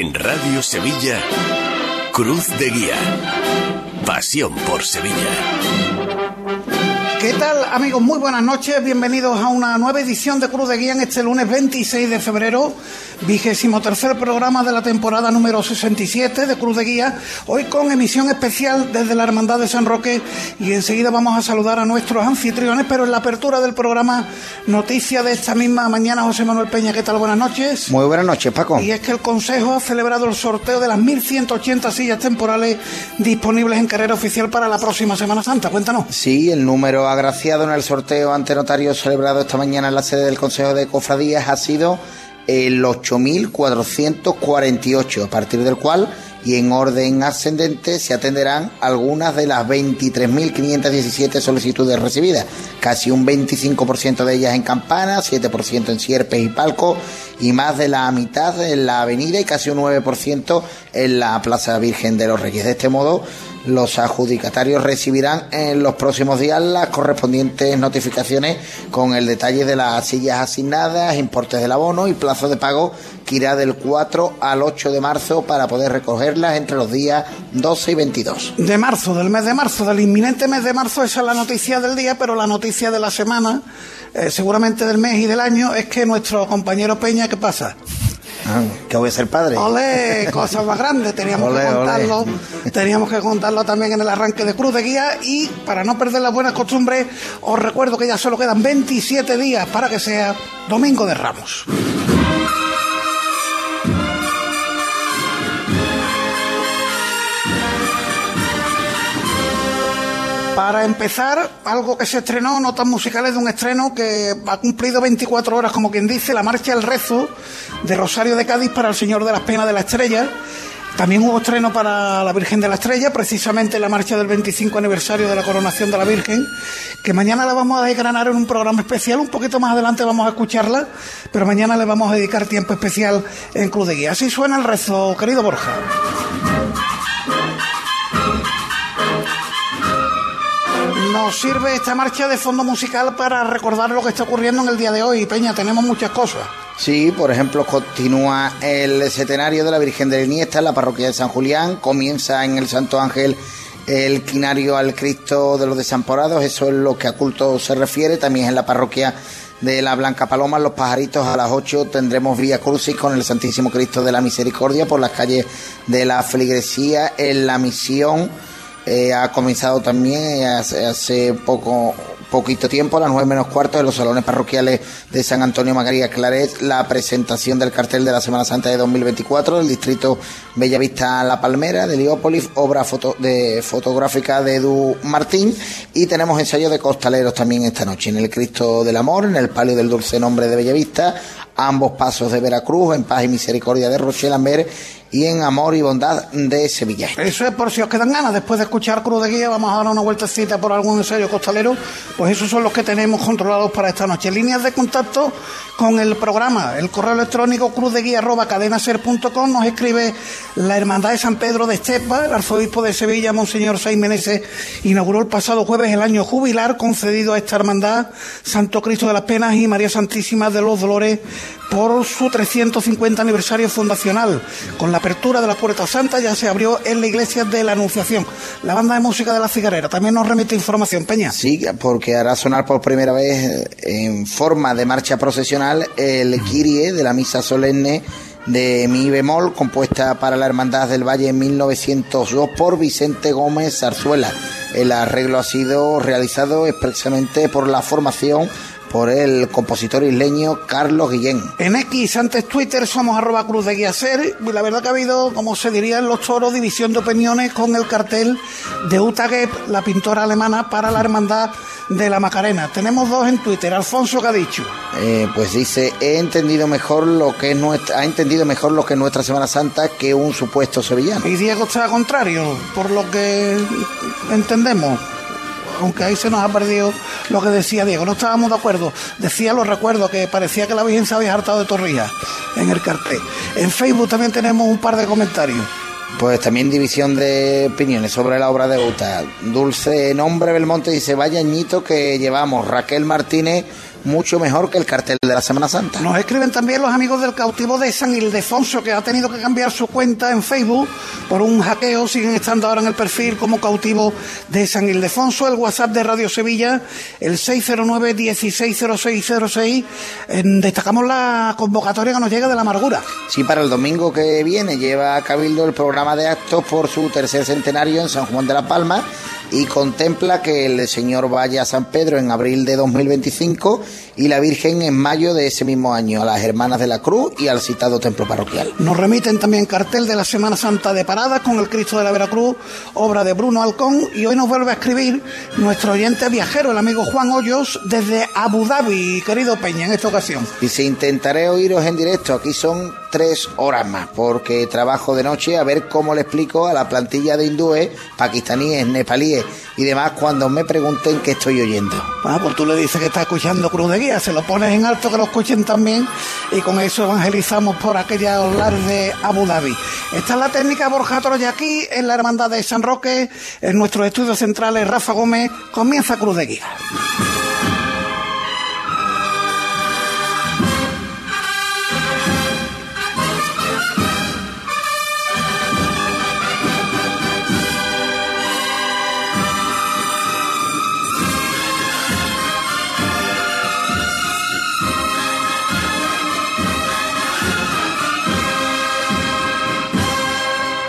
En Radio Sevilla, Cruz de Guía. Pasión por Sevilla. ¿Qué tal amigos? Muy buenas noches, bienvenidos a una nueva edición de Cruz de Guía en este lunes 26 de febrero, vigésimo tercer programa de la temporada número 67 de Cruz de Guía, hoy con emisión especial desde la Hermandad de San Roque y enseguida vamos a saludar a nuestros anfitriones, pero en la apertura del programa, noticia de esta misma mañana, José Manuel Peña, ¿qué tal? Buenas noches. Muy buenas noches, Paco. Y es que el Consejo ha celebrado el sorteo de las 1.180 sillas temporales disponibles en carrera oficial para la próxima Semana Santa. Cuéntanos. Sí, el número agraciado en el sorteo ante notario celebrado esta mañana en la sede del Consejo de Cofradías ha sido el 8.448, a partir del cual y en orden ascendente se atenderán algunas de las 23.517 solicitudes recibidas, casi un 25% de ellas en campana, 7% en sierpes y palco y más de la mitad en la avenida y casi un 9% en la Plaza Virgen de los Reyes. De este modo, los adjudicatarios recibirán en los próximos días las correspondientes notificaciones con el detalle de las sillas asignadas, importes del abono y plazo de pago que irá del 4 al 8 de marzo para poder recogerlas entre los días 12 y 22. De marzo, del mes de marzo, del inminente mes de marzo, esa es la noticia del día, pero la noticia de la semana, eh, seguramente del mes y del año, es que nuestro compañero Peña, ¿qué pasa? Que voy a ser padre. Ole, cosas más grandes, teníamos que contarlo, teníamos que contarlo también en el arranque de Cruz de Guía y para no perder las buenas costumbres, os recuerdo que ya solo quedan 27 días para que sea Domingo de Ramos. Para empezar, algo que se estrenó, notas musicales de un estreno que ha cumplido 24 horas, como quien dice, la marcha El Rezo de Rosario de Cádiz para el Señor de las Penas de la Estrella. También hubo estreno para la Virgen de la Estrella, precisamente la marcha del 25 aniversario de la coronación de la Virgen, que mañana la vamos a desgranar en un programa especial, un poquito más adelante vamos a escucharla, pero mañana le vamos a dedicar tiempo especial en Cruz de Guía. Así suena el rezo, querido Borja. Nos sirve esta marcha de fondo musical para recordar lo que está ocurriendo en el día de hoy. Peña, tenemos muchas cosas. Sí, por ejemplo, continúa el centenario de la Virgen de la Iniesta en la parroquia de San Julián, comienza en el Santo Ángel el quinario al Cristo de los Desamparados, eso es lo que a culto se refiere, también en la parroquia de la Blanca Paloma, Los Pajaritos, a las 8 tendremos Vía Crucis con el Santísimo Cristo de la Misericordia por las calles de la Feligresía, en la misión eh, ha comenzado también eh, hace, poco poquito tiempo, a las nueve menos cuarto, en los salones parroquiales de San Antonio María Claret, la presentación del cartel de la Semana Santa de 2024 del distrito Bellavista La Palmera, de Heliópolis, obra foto, de, fotográfica de Edu Martín, y tenemos ensayo de costaleros también esta noche, en el Cristo del Amor, en el Palio del Dulce Nombre de Bellavista, ambos pasos de Veracruz, en Paz y Misericordia de Rochelle Amber, y en Amor y Bondad de Sevilla. Eso es por si os quedan ganas. Después de escuchar Cruz de Guía, vamos a dar una vueltecita por algún ensayo costalero. Pues esos son los que tenemos controlados para esta noche. Líneas de contacto con el programa. El correo electrónico cruzdeguía.cadenaser.com nos escribe la Hermandad de San Pedro de Estepa. El arzobispo de Sevilla, Monseñor Seis Meneses, inauguró el pasado jueves el año jubilar concedido a esta hermandad Santo Cristo de las Penas y María Santísima de los Dolores por su 350 aniversario fundacional. Con la apertura de la Puerta Santa ya se abrió en la iglesia de la Anunciación. La banda de música de la cigarrera también nos remite información, Peña. Sí, porque hará sonar por primera vez eh, en forma de marcha procesional el Kirie de la misa solemne de Mi bemol, compuesta para la Hermandad del Valle en 1902 por Vicente Gómez Zarzuela. El arreglo ha sido realizado expresamente por la formación por el compositor isleño Carlos Guillén. En X, antes Twitter, somos arroba cruz de guía ser. Y la verdad que ha habido, como se diría en los toros, división de opiniones con el cartel de Uta Gepp, la pintora alemana, para la hermandad de la Macarena. Tenemos dos en Twitter. Alfonso, ¿qué ha dicho? Eh, pues dice, he entendido mejor lo que es nuestra, ha entendido mejor lo que es nuestra Semana Santa que un supuesto sevillano. Y Diego está contrario, por lo que entendemos. Aunque ahí se nos ha perdido lo que decía Diego. No estábamos de acuerdo. Decía, lo recuerdo, que parecía que la Virgen había hartado de torrijas en el cartel. En Facebook también tenemos un par de comentarios. Pues también división de opiniones sobre la obra de Uta. Dulce Nombre Belmonte dice, vaya añito que llevamos. Raquel Martínez mucho mejor que el cartel de la Semana Santa. Nos escriben también los amigos del cautivo de San Ildefonso, que ha tenido que cambiar su cuenta en Facebook por un hackeo. Siguen estando ahora en el perfil como cautivo de San Ildefonso. El WhatsApp de Radio Sevilla, el 609-160606. destacamos la convocatoria que nos llega de la amargura. Sí, para el domingo que viene lleva a Cabildo el programa de actos por su tercer centenario en San Juan de la Palma y contempla que el Señor vaya a San Pedro en abril de 2025 y la Virgen en mayo de ese mismo año a las Hermanas de la Cruz y al citado templo parroquial. Nos remiten también cartel de la Semana Santa de Paradas con el Cristo de la Veracruz, obra de Bruno Alcón, y hoy nos vuelve a escribir nuestro oyente viajero, el amigo Juan Hoyos, desde Abu Dhabi, querido Peña, en esta ocasión. Y si intentaré oíros en directo, aquí son tres horas más, porque trabajo de noche a ver cómo le explico a la plantilla de hindúes, pakistaníes, nepalíes y demás cuando me pregunten qué estoy oyendo. Ah, pues tú le dices que está escuchando Cruz de Guía, se lo pones en alto que lo escuchen también y con eso evangelizamos por aquella lares de Abu Dhabi. Esta es la técnica Borja aquí en la Hermandad de San Roque, en nuestros estudios centrales Rafa Gómez, comienza Cruz de Guía.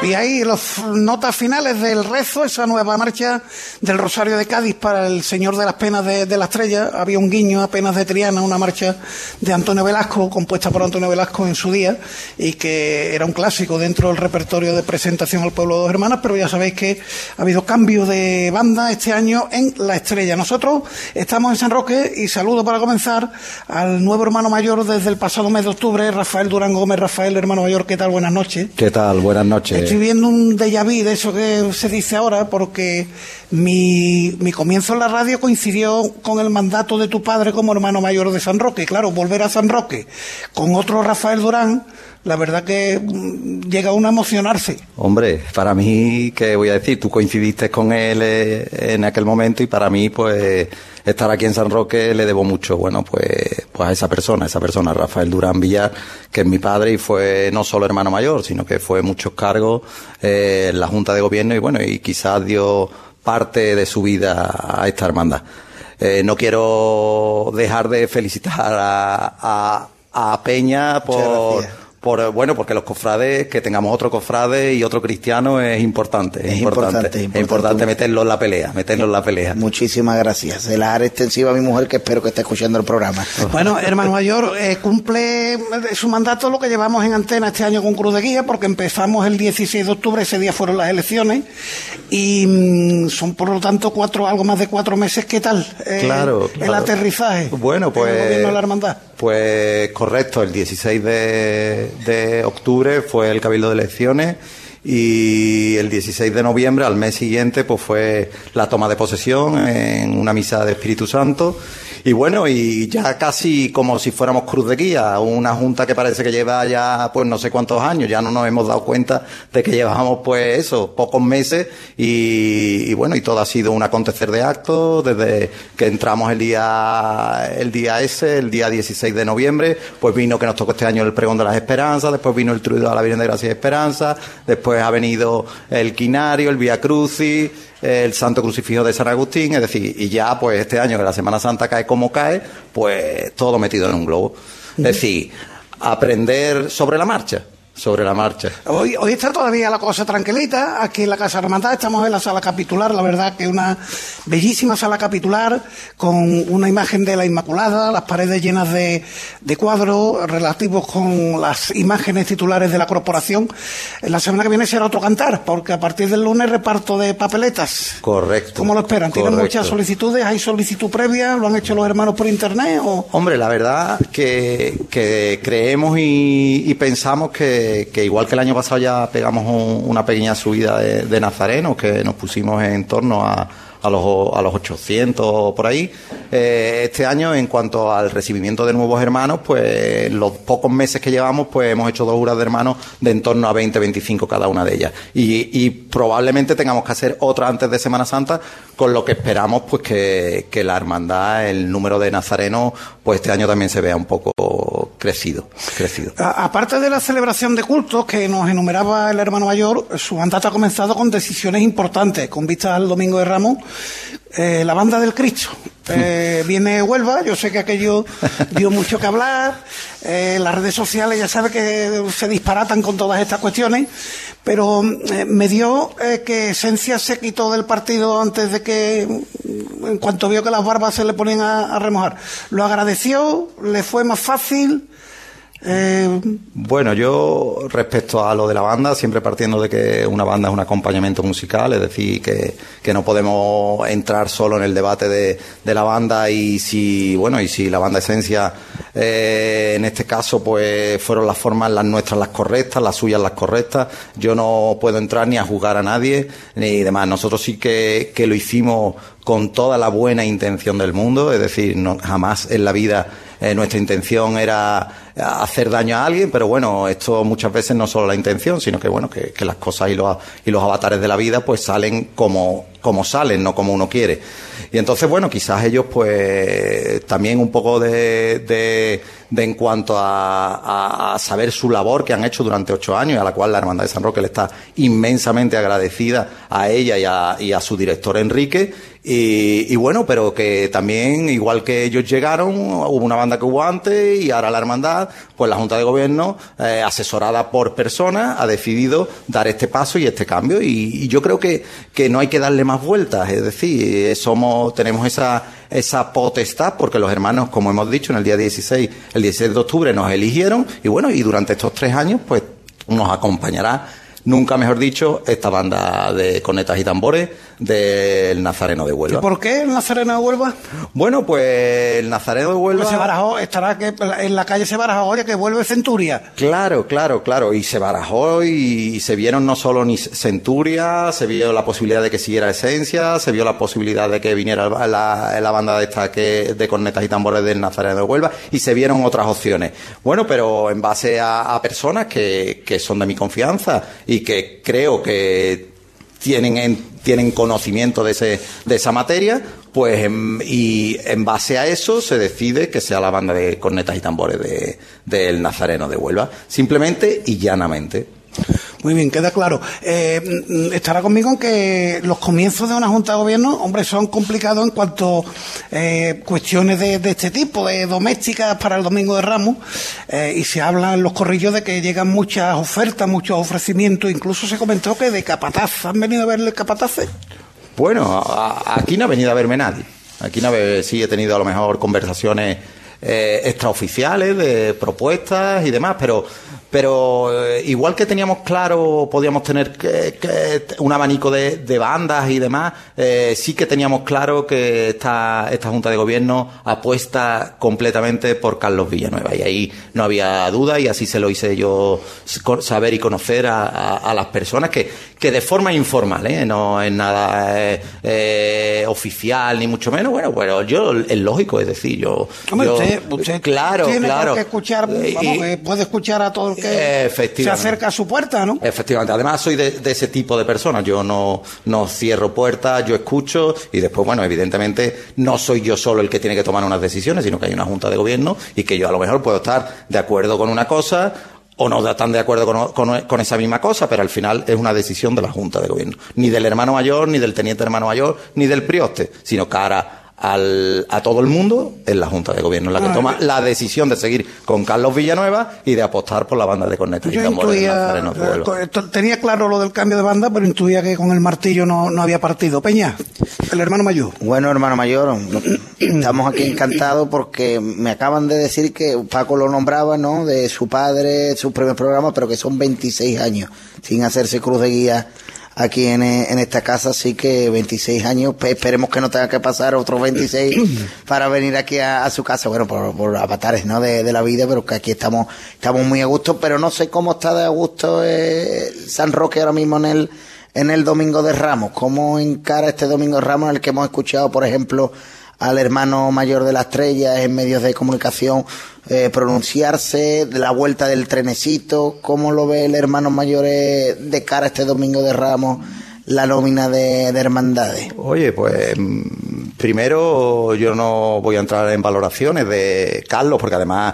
Y ahí las notas finales del rezo, esa nueva marcha del Rosario de Cádiz para el Señor de las Penas de, la Estrella. Había un guiño apenas de Triana, una marcha de Antonio Velasco, compuesta por Antonio Velasco en su día, y que era un clásico dentro del repertorio de presentación al pueblo de dos hermanas, pero ya sabéis que ha habido cambio de banda este año en La Estrella. Nosotros estamos en San Roque y saludo para comenzar al nuevo hermano mayor desde el pasado mes de octubre, Rafael Durán Gómez. Rafael, hermano mayor, ¿qué tal? Buenas noches. ¿Qué tal? Buenas noches viendo un déjà vu de eso que se dice ahora, porque mi, mi comienzo en la radio coincidió con el mandato de tu padre como hermano mayor de San Roque. Claro, volver a San Roque con otro Rafael Durán, la verdad que mm, llega uno a emocionarse. Hombre, para mí, ¿qué voy a decir? Tú coincidiste con él eh, en aquel momento y para mí, pues, estar aquí en San Roque le debo mucho, bueno, pues, pues a esa persona, a esa persona, Rafael Durán Villar, que es mi padre y fue no solo hermano mayor, sino que fue muchos cargos eh, en la Junta de Gobierno y bueno, y quizás dio parte de su vida a esta hermandad. Eh, no quiero dejar de felicitar a, a, Peña por por, bueno, porque los cofrades, que tengamos otro cofrade y otro cristiano es importante. Es, importante, es importante, meterlo en la pelea, meterlo en la pelea. Muchísimas gracias. Se la haré extensiva a mi mujer que espero que esté escuchando el programa. Bueno, hermano mayor, eh, cumple su mandato lo que llevamos en antena este año con Cruz de Guía, porque empezamos el 16 de octubre, ese día fueron las elecciones, y mm, son por lo tanto cuatro, algo más de cuatro meses. ¿Qué tal? Eh, claro, El aterrizaje. Bueno, pues. El gobierno de la hermandad. Pues correcto, el 16 de, octubre fue el Cabildo de Elecciones y el 16 de noviembre, al mes siguiente, pues fue la toma de posesión en una misa de Espíritu Santo y bueno, y ya casi como si fuéramos cruz de guía, una junta que parece que lleva ya pues no sé cuántos años, ya no nos hemos dado cuenta de que llevamos pues eso, pocos meses y, bueno, y todo ha sido un acontecer de actos desde que entramos el día el día ese, el día 16 de noviembre, pues vino que nos tocó este año el pregón de las esperanzas, después vino el truido a la Virgen de Gracia y Esperanza, después ha venido el quinario, el Vía Crucis, el Santo Crucifijo de San Agustín, es decir, y ya pues este año que la Semana Santa cae como cae, pues todo metido en un globo. Es decir, aprender sobre la marcha sobre la marcha. Hoy, hoy está todavía la cosa tranquilita. Aquí en la Casa Hermandad estamos en la sala capitular, la verdad que una bellísima sala capitular con una imagen de la Inmaculada, las paredes llenas de, de cuadros relativos con las imágenes titulares de la corporación. La semana que viene será otro cantar, porque a partir del lunes reparto de papeletas. Correcto. ¿Cómo lo esperan? ¿Tienen muchas solicitudes? ¿Hay solicitud previa? ¿Lo han hecho los hermanos por internet? O? Hombre, la verdad que, que creemos y pensamos que que, igual que el año pasado ya pegamos una pequeña subida de, de nazarenos, que nos pusimos en torno a a los, a los 800 por ahí. Eh, este año, en cuanto al recibimiento de nuevos hermanos, pues los pocos meses que llevamos, pues hemos hecho dos juras de hermanos de en torno a 20, 25 cada una de ellas. Y, probablemente tengamos que hacer otra antes de Semana Santa, con lo que esperamos pues que, que la hermandad, el número de nazarenos, pues este año también se vea un poco crecido. crecido. aparte de la celebración de cultos que nos enumeraba el hermano mayor, su mandato ha comenzado con decisiones importantes, con vistas al Domingo de Ramos, eh, la banda del Cristo. Eh, viene Huelva, yo sé que aquello dio mucho que hablar, eh, las redes sociales ya sabe que se disparatan con todas estas cuestiones, pero eh, me dio que Esencia se quitó del partido antes de que, en cuanto vio que las barbas se le ponían a remojar. Lo agradeció, le fue más fácil. Eh... Bueno, yo respecto a lo de la banda, siempre partiendo de que una banda es un acompañamiento musical, es decir, que, que no podemos entrar solo en el debate de, de, la banda y si, bueno, y si la banda Esencia, eh, en este caso, pues fueron las formas las nuestras las correctas, las suyas las correctas, yo no puedo entrar ni a juzgar a nadie ni demás. Nosotros sí que, que lo hicimos con toda la buena intención del mundo, es decir, no, jamás en la vida eh, nuestra intención era hacer daño a alguien, pero bueno, esto muchas veces no solo la intención, sino que bueno, que, las cosas y los, y los avatares de la vida pues salen como, como salen, no como uno quiere. Y entonces, bueno, quizás ellos pues también un poco de, de, de en cuanto a, a, saber su labor que han hecho durante ocho años y a la cual la Hermandad de San Roque le está inmensamente agradecida a ella y a, y a su director Enrique y, bueno, pero que también, igual que ellos llegaron, hubo una banda que hubo antes y ahora la hermandad, pues la Junta de Gobierno, eh, asesorada por personas, ha decidido dar este paso y este cambio. Y, y, yo creo que, que no hay que darle más vueltas. Es decir, somos, tenemos esa, esa potestad, porque los hermanos, como hemos dicho, en el día 16, el 16 de octubre nos eligieron y bueno, y durante estos tres años, pues nos acompañará nunca mejor dicho, esta banda de conetas y tambores del Nazareno de Huelva. ¿Y por qué el Nazareno de Huelva? Bueno, pues el Nazareno de Huelva... Pues se barajó, estará que en la calle se barajó ahora que vuelve Centuria. Claro, claro, claro, y se barajó y se vieron no solo ni Centuria, se vio la posibilidad de que siguiera Esencia, se vio la posibilidad de que viniera la, la banda de esta que, de cornetas y tambores del Nazareno de Huelva, y se vieron otras opciones. Bueno, pero en base a, a personas que, que son de mi confianza y que creo que tienen, en, tienen conocimiento de, ese, de esa materia, pues en, y en base a eso se decide que sea la banda de cornetas y tambores del de, Nazareno de Huelva, simplemente y llanamente. Muy bien, queda claro. Eh, estará conmigo en que los comienzos de una Junta de Gobierno, hombre, son complicados en cuanto a eh, cuestiones de, de, este tipo, de domésticas para el Domingo de Ramos, eh, y se habla en los corrillos de que llegan muchas ofertas, muchos ofrecimientos, incluso se comentó que de capataz. ¿Han venido a verle capataces? Bueno, aquí no ha venido a verme nadie. Aquí no sí he tenido a lo mejor conversaciones eh, extraoficiales de propuestas y demás, pero pero eh, igual que teníamos claro, podíamos tener que, que un abanico de, de, bandas y demás, eh, sí que teníamos claro que esta, esta Junta de Gobierno apuesta completamente por Carlos Villanueva. Y ahí no había duda y así se lo hice yo saber y conocer a, a, a las personas que, que de forma informal, ¿eh? no es nada eh, eh, oficial ni mucho menos. Bueno, bueno, yo es lógico, es decir, yo. Hombre, yo usted, usted claro, tiene claro. que escuchar, vamos, Y- puede escuchar a todo el que se acerca a su puerta, ¿no? Efectivamente, además soy de, de, ese tipo de personas, yo no, no cierro puertas, yo escucho y después, bueno, evidentemente no soy yo solo el que tiene que tomar unas decisiones, sino que hay una junta de gobierno y que yo a lo mejor puedo estar de acuerdo con una cosa o no están de acuerdo con, con, con, esa misma cosa, pero al final es una decisión de la Junta de Gobierno. Ni del hermano mayor, ni del teniente hermano mayor, ni del prioste, sino cara al, a todo el mundo es la Junta de Gobierno la que Ah, toma la decisión de seguir con Carlos Villanueva y de apostar por la banda de cornetas Yo intuía, de eh, tenía claro lo del cambio de banda, pero intuía que con el martillo no, no había partido. Peña, el hermano mayor. Bueno, hermano mayor, estamos aquí encantados porque me acaban de decir que Paco lo nombraba, ¿no? De su padre, su primer programa, pero que son 26 años sin hacerse cruz de guía aquí en, en esta casa, así que 26 años, pues esperemos que no tenga que pasar otros 26 para venir aquí a, a su casa, bueno, por, por avatares, ¿no? De, de, la vida, pero que aquí estamos, estamos muy a gusto, pero no sé cómo está de a gusto eh, San Roque ahora mismo en el en el Domingo de Ramos. ¿Cómo encara este Domingo de Ramos en el que hemos escuchado, por ejemplo, al hermano mayor de la estrella en medios de comunicación eh, pronunciarse, de la vuelta del trenecito? ¿Cómo lo ve el hermano mayor eh, de cara a este Domingo de Ramos? la nómina de, de, hermandades? Oye, pues mm, primero yo no voy a entrar en valoraciones de Carlos, porque además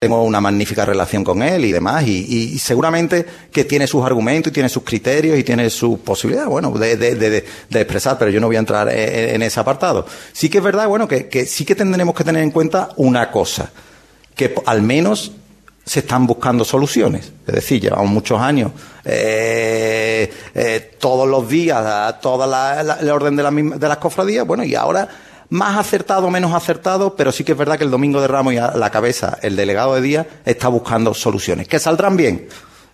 tengo una magnífica relación con él y demás, y, y, seguramente que tiene sus argumentos y tiene sus criterios y tiene sus posibilidades, bueno, de, de, de, de, expresar, pero yo no voy a entrar en, en ese apartado. Sí que es verdad, bueno, que, que sí que tendremos que tener en cuenta una cosa, que al menos se están buscando soluciones. Es decir, llevamos muchos años, eh, eh, todos los días, toda la, la, orden de, la, de las cofradías, bueno, y ahora más acertado o menos acertado, pero sí que es verdad que el domingo de Ramos y a la cabeza el delegado de día está buscando soluciones. ¿Que saldrán bien?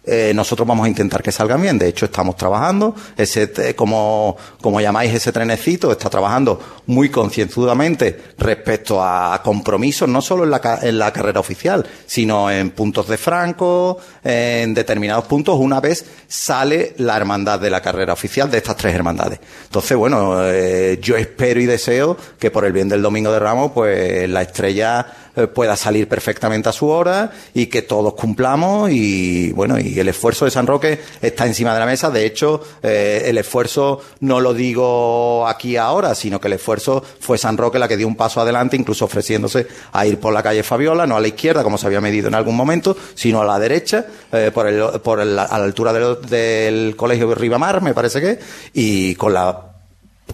Eh, nosotros vamos a intentar que salgan bien. De hecho, estamos trabajando. Ese, como, como llamáis ese trenecito, está trabajando muy concienzudamente respecto a compromisos, no solo en la, en la carrera oficial, sino en puntos de franco, en determinados puntos, una vez sale la hermandad de la carrera oficial de estas tres hermandades. Entonces, bueno, eh, yo espero y deseo que por el bien del Domingo de Ramos, pues la estrella eh, pueda salir perfectamente a su hora y que todos cumplamos y bueno y el esfuerzo de San Roque está encima de la mesa. De hecho eh, el esfuerzo no lo digo aquí ahora sino que el esfuerzo fue San Roque la que dio un paso adelante incluso ofreciéndose a ir por la calle Fabiola no a la izquierda como se había medido en algún momento sino a la derecha eh, por, el, por el, a la altura del, del colegio de Ribamar me parece que y con la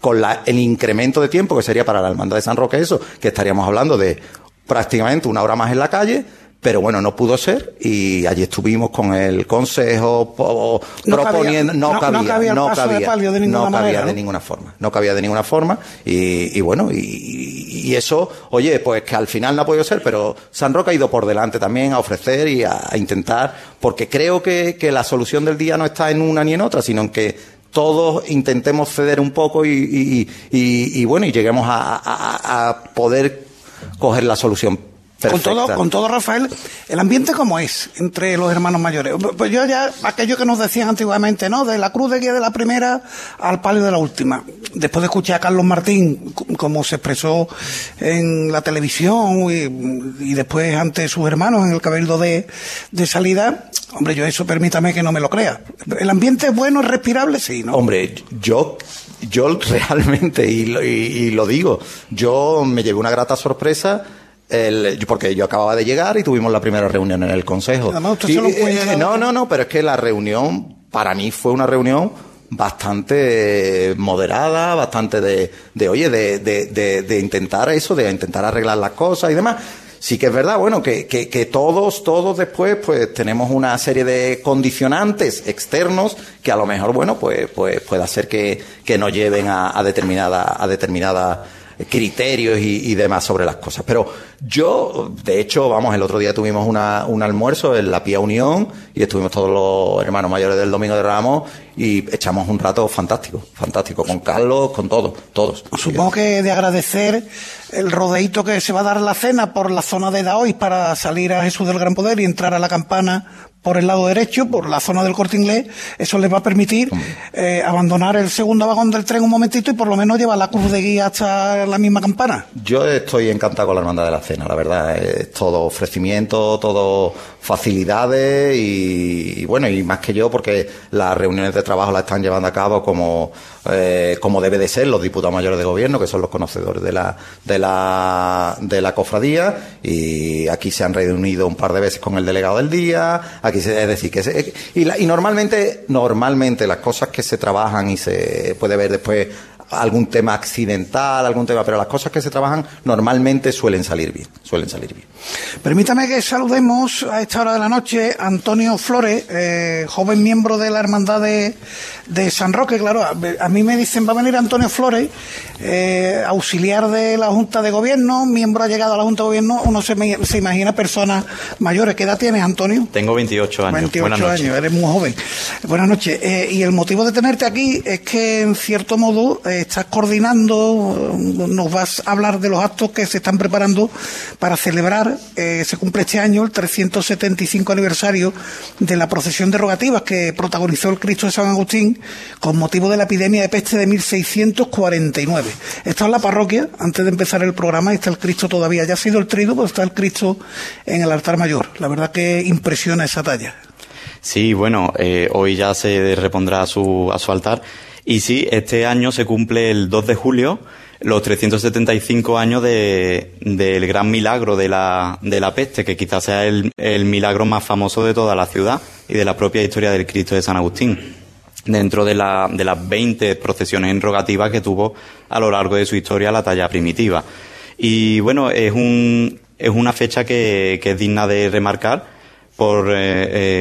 con la, el incremento de tiempo que sería para la hermandad de San Roque eso, que estaríamos hablando de prácticamente una hora más en la calle, pero bueno, no pudo ser y allí estuvimos con el consejo no proponiendo, cabía, no, cabía, no cabía, no cabía, de, de, ninguna no cabía manera, de ninguna forma, no cabía de ninguna forma y, y bueno, y, y, eso, oye, pues que al final no ha podido ser, pero San Roque ha ido por delante también a ofrecer y a, a intentar, porque creo que, que la solución del día no está en una ni en otra, sino en que todos intentemos ceder un poco y, y, y, y bueno, y lleguemos a, a, a poder coger la solución. Perfecta. Con todo, con todo, Rafael, el ambiente cómo es entre los hermanos mayores. Pues yo ya, aquello que nos decían antiguamente, ¿no? De la cruz de guía de la primera al palio de la última. Después de escuchar a Carlos Martín, como se expresó en la televisión y, y después ante sus hermanos en el cabildo de, de, salida, hombre, yo eso permítame que no me lo crea. El ambiente es bueno, es respirable, sí, ¿no? Hombre, yo yo realmente, y lo, y, y lo, digo, yo me llevé una grata sorpresa. El, porque yo acababa de llegar y tuvimos la primera reunión en el consejo. Y, eh, no, no, no, pero es que la reunión para mí fue una reunión bastante moderada, bastante de, de oye, de, de, de, de intentar eso, de intentar arreglar las cosas y demás sí que es verdad, bueno, que, que, que, todos, todos después, pues tenemos una serie de condicionantes externos que a lo mejor, bueno, pues, pues puede hacer que, que nos lleven a, a determinada, a determinada criterios y, y, demás sobre las cosas. Pero yo, de hecho, vamos, el otro día tuvimos una, un almuerzo en la Pía Unión y estuvimos todos los hermanos mayores del Domingo de Ramos y echamos un rato fantástico, fantástico, con Carlos, con todos, todos. Supongo que de agradecer el rodeito que se va a dar la cena por la zona de Daois para salir a Jesús del Gran Poder y entrar a la campana por el lado derecho, por la zona del corte inglés, eso les va a permitir eh, abandonar el segundo vagón del tren un momentito y por lo menos llevar la cruz de guía hasta la misma campana. Yo estoy encantado con la hermandad de la cena, la verdad, es todo ofrecimiento, todo facilidades y, bueno, y más que yo porque las reuniones de trabajo las están llevando a cabo como, eh, como debe de ser los diputados mayores de gobierno, que son los conocedores de la, de la, de la cofradía. Y aquí se han reunido un par de veces con el delegado del día, aquí se, es decir, que se, y, la, y normalmente, normalmente las cosas que se trabajan y se puede ver después algún tema accidental, algún tema, pero las cosas que se trabajan normalmente suelen salir bien, suelen salir bien. Permítame que saludemos a esta hora de la noche a Antonio Flores, eh, joven miembro de la hermandad de, de, San Roque, claro, a, a, mí me dicen va a venir Antonio Flores, eh, auxiliar de la Junta de Gobierno, miembro ha llegado a la Junta de Gobierno, uno se, me, se imagina personas mayores. ¿Qué edad tienes, Antonio? Tengo 28 años. 28 Buenas noches. años, eres muy joven. Buenas noches. Eh, y el motivo de tenerte aquí es que, en cierto modo, estás coordinando, nos vas a hablar de los actos que se están preparando para celebrar, eh, se cumple este año el 375 aniversario de la procesión de rogativas que protagonizó el Cristo de San Agustín con motivo de la epidemia de peste de 1649. Esta es la parroquia, antes de empezar el programa, está el Cristo todavía, ya ha sido el trido, pero está el Cristo en el altar mayor. La verdad que impresiona esa talla. Sí, bueno, eh, hoy ya se repondrá a su, altar. Y sí, este año se cumple el 2 de julio los 375 años de, del gran milagro de la, peste, que quizás sea el milagro más famoso de toda la ciudad y de la propia historia del Cristo de San Agustín dentro de, la, de las 20 procesiones enrogativas que tuvo a lo largo de su historia la talla primitiva. Y bueno, es, un, es una fecha que, que es digna de remarcar por, eh,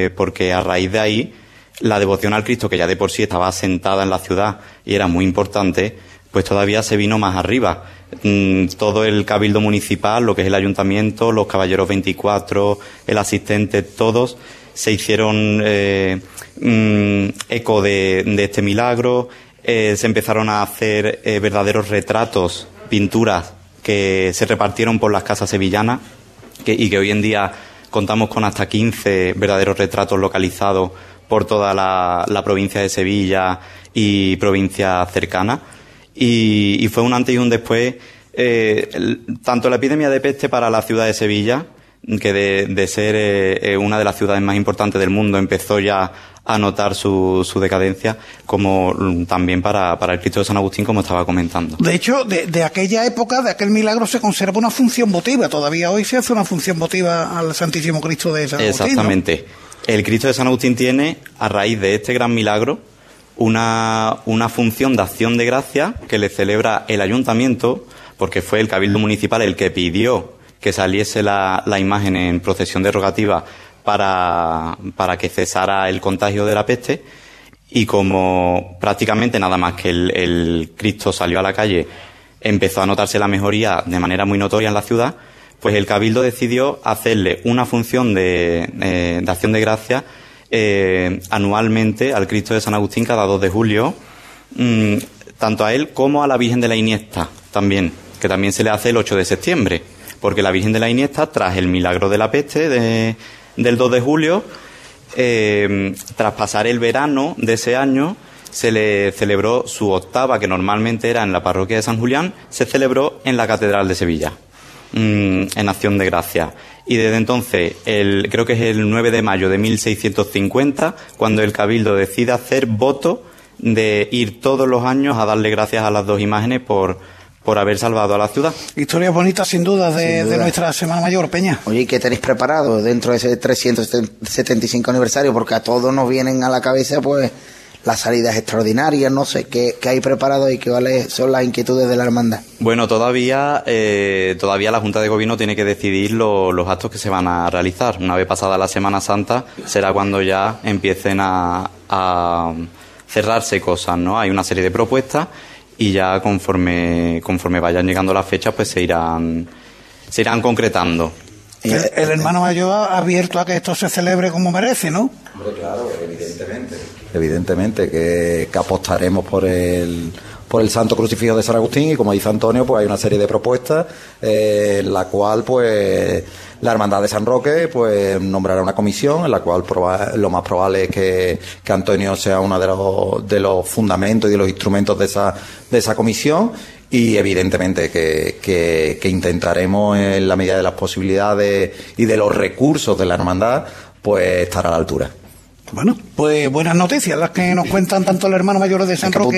eh, porque a raíz de ahí la devoción al Cristo, que ya de por sí estaba asentada en la ciudad y era muy importante, pues todavía se vino más arriba. Mm, todo el cabildo municipal, lo que es el ayuntamiento, los caballeros 24, el asistente, todos se hicieron eh, mm, eco de, este milagro, se empezaron a hacer verdaderos retratos, pinturas que se repartieron por las casas sevillanas y que hoy en día Contamos con hasta 15 verdaderos retratos localizados por toda la, provincia de Sevilla y provincias cercanas. Y, fue un antes y un después, eh, tanto la epidemia de peste para la ciudad de Sevilla, que de, ser eh, eh, una de las ciudades más importantes del mundo empezó ya a notar su, su decadencia, como también para, para, el Cristo de San Agustín, como estaba comentando. De hecho, de, aquella época, de aquel milagro, se conserva una función votiva. Todavía hoy se hace una función votiva al Santísimo Cristo de San Agustín. Exactamente. El Cristo de San Agustín tiene, a raíz de este gran milagro, una, una función de acción de gracia que le celebra el ayuntamiento, porque fue el Cabildo Municipal el que pidió que saliese la, imagen en procesión derogativa para, para que cesara el contagio de la peste. Y como prácticamente nada más que el, Cristo salió a la calle empezó a notarse la mejoría de manera muy notoria en la ciudad, pues el Cabildo decidió hacerle una función de, eh, de acción de gracia eh, anualmente al Cristo de San Agustín cada 2 de julio, mm, tanto a él como a la Virgen de la Iniesta también, que también se le hace el 8 de septiembre, porque la Virgen de la Iniesta, tras el milagro de la peste de, del 2 de julio, eh, tras pasar el verano de ese año, se le celebró su octava, que normalmente era en la parroquia de San Julián, se celebró en la Catedral de Sevilla, mm, en acción de gracia. Y desde entonces, el, creo que es el 9 de mayo de 1650, cuando el Cabildo decide hacer voto de ir todos los años a darle gracias a las dos imágenes por, por haber salvado a la ciudad. Historias bonitas, sin duda, de, nuestra Semana Mayor, Peña. Oye, ¿qué tenéis preparado dentro de ese 375 aniversario? Porque a todos nos vienen a la cabeza, pues, las salidas extraordinarias, no sé, ¿qué, hay preparado y qué son las inquietudes de la hermandad? Bueno, todavía, eh, todavía la Junta de Gobierno tiene que decidir los actos que se van a realizar. Una vez pasada la Semana Santa, será cuando ya empiecen a, a cerrarse cosas, ¿no? Hay una serie de propuestas y ya conforme, conforme vayan llegando las fechas, pues se irán, se irán concretando. El, el, hermano mayor ha abierto a que esto se celebre como merece, ¿no? claro, evidentemente. Evidentemente que, apostaremos por el, por el Santo Crucifijo de San Agustín y como dice Antonio, pues hay una serie de propuestas eh, en la cual pues la Hermandad de San Roque pues nombrará una comisión en la cual lo más probable es que, Antonio sea uno de los, de los fundamentos y de los instrumentos de esa, de esa comisión y evidentemente que, que, intentaremos en la medida de las posibilidades y de los recursos de la hermandad pues estar a la altura. Bueno, pues buenas noticias las que nos cuentan tanto el hermano mayor de San Roque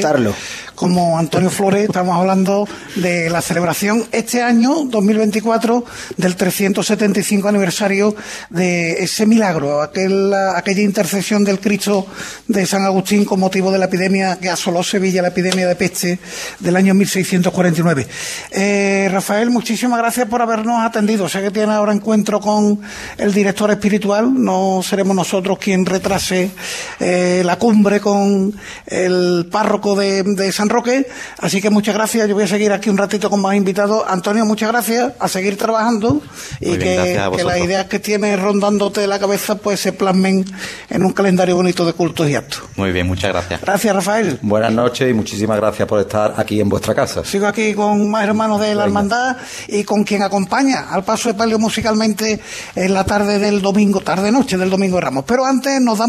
como Antonio Flores. Estamos hablando de la celebración este año, 2024, del 375 aniversario de ese milagro, aquel, aquella intercesión del Cristo de San Agustín con motivo de la epidemia que asoló Sevilla, la epidemia de peste del año 1649. Eh, Rafael, muchísimas gracias por habernos atendido. Sé que tiene ahora encuentro con el director espiritual. No seremos nosotros quien retrasa celebrase eh, la cumbre con el párroco de, San Roque. Así que muchas gracias. Yo voy a seguir aquí un ratito con más invitados. Antonio, muchas gracias. A seguir trabajando y que, las ideas que tienes rondándote la cabeza pues se plasmen en un calendario bonito de cultos y actos. Muy bien, muchas gracias. Gracias, Rafael. Buenas noches y muchísimas gracias por estar aquí en vuestra casa. Sigo aquí con más hermanos de la hermandad y con quien acompaña al paso de palio musicalmente en la tarde del domingo, tarde-noche del domingo de Ramos. Pero antes nos damos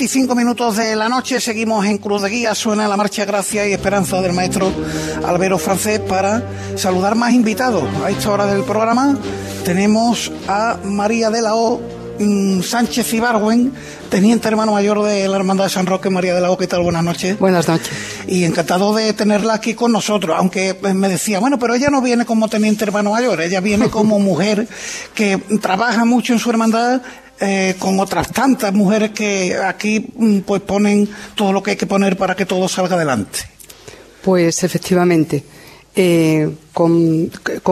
25 minutos de la noche, seguimos en Cruz de Guía, suena la marcha Gracia y Esperanza del maestro Albero Francés para saludar más invitados. A esta hora del programa tenemos a María de la O. Mm, Sánchez Ibarwen, teniente hermano mayor de la Hermandad de San Roque, María de la O, ¿qué tal? Buenas noches. Buenas noches. Y encantado de tenerla aquí con nosotros, aunque me decía, bueno, pero ella no viene como teniente hermano mayor, ella viene como mujer que trabaja mucho en su hermandad eh, con otras tantas mujeres que aquí mm, pues ponen todo lo que hay que poner para que todo salga adelante. Pues efectivamente, eh, con,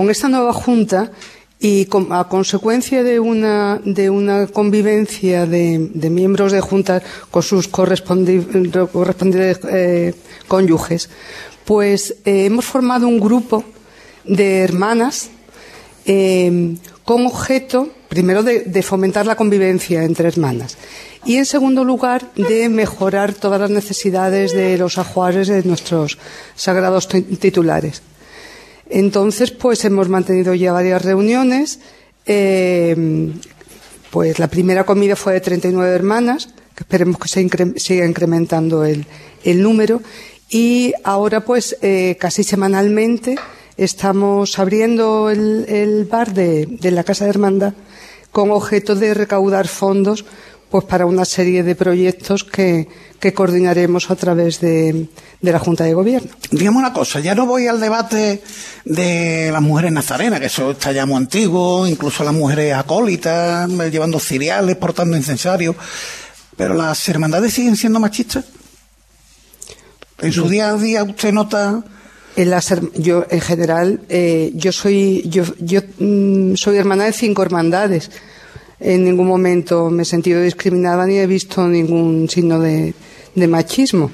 esta nueva junta y a consecuencia de una, de una convivencia de, miembros de junta con sus correspondientes eh, cónyuges, pues hemos formado un grupo de hermanas con objeto, primero, de, fomentar la convivencia entre hermanas y, en segundo lugar, de mejorar todas las necesidades de los ajuares de nuestros sagrados titulares. Entonces, pues hemos mantenido ya varias reuniones. Eh, pues la primera comida fue de 39 hermanas, que esperemos que se siga incrementando el, número. Y ahora, pues, eh, casi semanalmente estamos abriendo el, bar de, la Casa de Hermandad con objeto de recaudar fondos pues para una serie de proyectos que, coordinaremos a través de, la Junta de Gobierno. Digamos una cosa, ya no voy al debate de las mujeres nazarenas, que eso está ya muy antiguo, incluso las mujeres acólitas, llevando cereales, portando incensarios, pero las hermandades siguen siendo machistas. En su día a día usted nota en yo, en general, eh, yo soy, yo, yo mm, soy hermana de cinco hermandades. En ningún momento me he sentido discriminada ni he visto ningún signo de, machismo.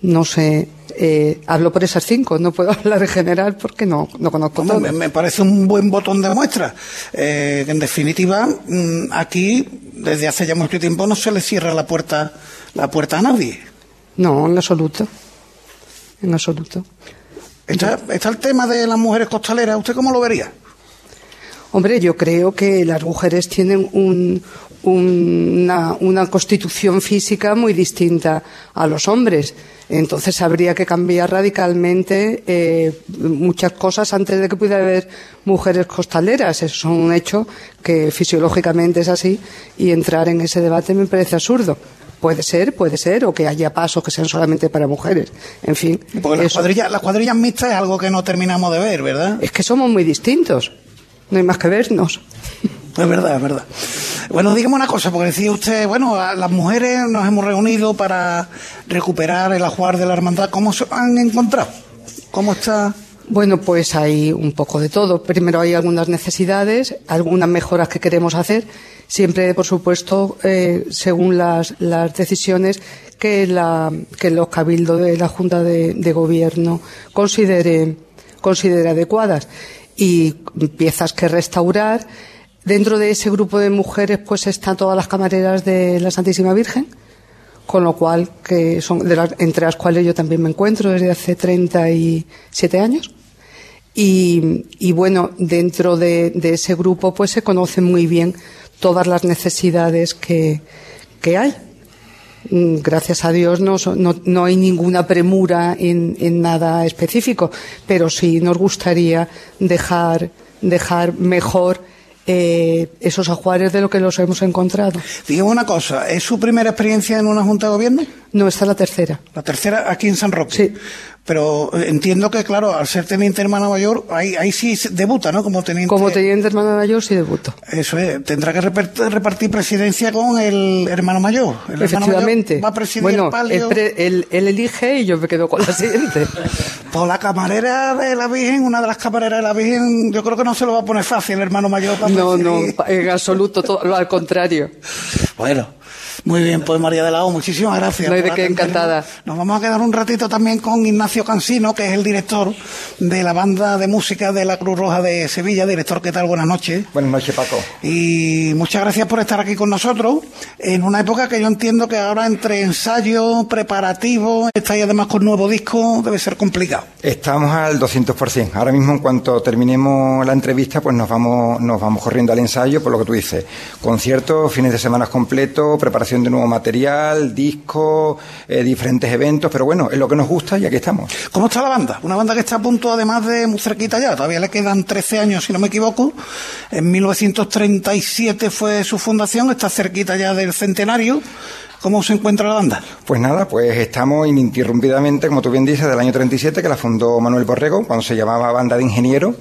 No sé, eh, hablo por esas cinco, no puedo hablar en general porque no, no conozco todo. Me, parece un buen botón de muestra. Eh, en definitiva, mm, aquí, desde hace ya mucho tiempo, no se le cierra la puerta, la puerta a nadie. No, en absoluto en absoluto. Está, el tema de las mujeres costaleras, ¿usted cómo lo vería? Hombre, yo creo que las mujeres tienen una, constitución física muy distinta a los hombres. Entonces habría que cambiar radicalmente eh, muchas cosas antes de que pudiera haber mujeres costaleras. Eso es un hecho que fisiológicamente es así y entrar en ese debate me parece absurdo. Puede ser, puede ser, o que haya pasos que sean solamente para mujeres. En fin. Porque las cuadrillas, mixtas es algo que no terminamos de ver, ¿verdad? Es que somos muy distintos. No hay más que vernos. Es verdad, es verdad. Bueno, dígame una cosa, porque decía usted, bueno, las mujeres nos hemos reunido para recuperar el ajuar de la hermandad. ¿Cómo se han encontrado? ¿Cómo está? Bueno, pues hay un poco de todo. Primero hay algunas necesidades, algunas mejoras que queremos hacer siempre, por supuesto, eh, según las, decisiones que, la, que los cabildos de la Junta de, Gobierno considere, considere adecuadas. Y piezas que restaurar. Dentro de ese grupo de mujeres, pues están todas las camareras de la Santísima Virgen, con lo cual, que son de las, entre las cuales yo también me encuentro desde hace 37 años. Y, bueno, dentro de, de, ese grupo, pues se conocen muy bien todas las necesidades que, hay. mm, gracias a Dios no, no, no hay ninguna premura en, en, nada específico, pero sí nos gustaría dejar, dejar mejor eh, esos ajuares de lo que los hemos encontrado. Dígame una cosa, ¿es su primera experiencia en una Junta de Gobierno? No, esta es la tercera. La tercera aquí en San Roque. Sí. Pero entiendo que, claro, al ser teniente hermana mayor, ahí, ahí sí debuta, ¿no? Como teniente. Como teniente hermana mayor sí debuto. Eso es. Tendrá que repartir presidencia con el hermano mayor. El Efectivamente. Hermano mayor va a presidir bueno, el palio. Él, elige y yo me quedo con la siguiente. pues la camarera de la Virgen, una de las camareras de la Virgen, yo creo que no se lo va a poner fácil el hermano mayor. Para no, presidir. no, en absoluto, todo, al contrario. Bueno. Muy bien, pues María de la O, muchísimas gracias. No hay de qué, encantada. Nos vamos a quedar un ratito también con Ignacio Cansino, que es el director de la banda de música de la Cruz Roja de Sevilla. Director, ¿qué tal? Buenas noches. Buenas noches, Paco. Y muchas gracias por estar aquí con nosotros, en una época que yo entiendo que ahora entre ensayo, preparativo, estáis además con nuevo disco, debe ser complicado. Estamos al 200%. Ahora mismo, en cuanto terminemos la entrevista, pues nos vamos, nos vamos corriendo al ensayo, por lo que tú dices. Conciertos, fines de semana completos, preparación de nuevo material, discos, eh, diferentes eventos, pero bueno, es lo que nos gusta y aquí estamos. ¿Cómo está la banda? Una banda que está a punto, además de muy cerquita ya, todavía le quedan 13 años, si no me equivoco. En 1937 fue su fundación, está cerquita ya del centenario. ¿Cómo se encuentra la banda? Pues nada, pues estamos ininterrumpidamente, como tú bien dices, del año 37, que la fundó Manuel Borrego, cuando se llamaba Banda de Ingenieros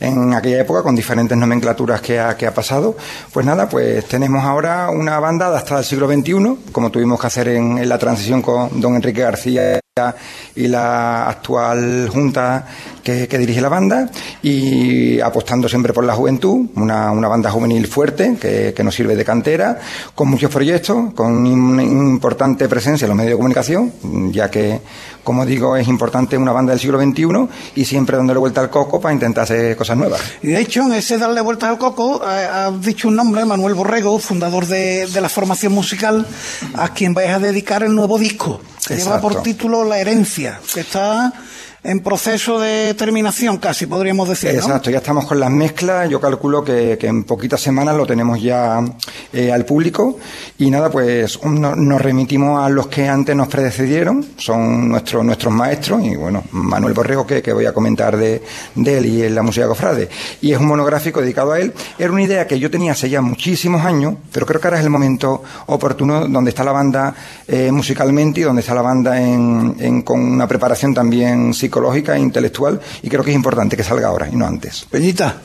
en aquella época con diferentes nomenclaturas que ha, que ha pasado. Pues nada, pues tenemos ahora una banda hasta el siglo XXI, como tuvimos que hacer en, en la transición con don Enrique García y la actual junta que, que, dirige la banda y apostando siempre por la juventud, una, una banda juvenil fuerte que, que, nos sirve de cantera, con muchos proyectos, con una importante presencia en los medios de comunicación, ya que, como digo, es importante una banda del siglo XXI y siempre dándole vuelta al coco para intentar hacer cosas nuevas. Y de hecho, en ese darle vueltas al coco, eh, has dicho un nombre, Manuel Borrego, fundador de, de la formación musical, a quien vais a dedicar el nuevo disco, que Exacto. lleva por título La herencia, que está en proceso de terminación casi, podríamos decir. Exacto, ya estamos con las mezclas, yo calculo que, en poquitas semanas lo tenemos ya eh, al público. Y nada, pues no, nos remitimos a los que antes nos predecedieron, son nuestros nuestros maestros. Y bueno, Manuel Borrego que, voy a comentar de, él y en la música cofrade. Y es un monográfico dedicado a él. Era una idea que yo tenía hace ya muchísimos años, pero creo que ahora es el momento oportuno donde está la banda eh, musicalmente y donde está la banda en, con una preparación también psicológica psicológica e intelectual y creo que es importante que salga ahora y no antes. Peñita.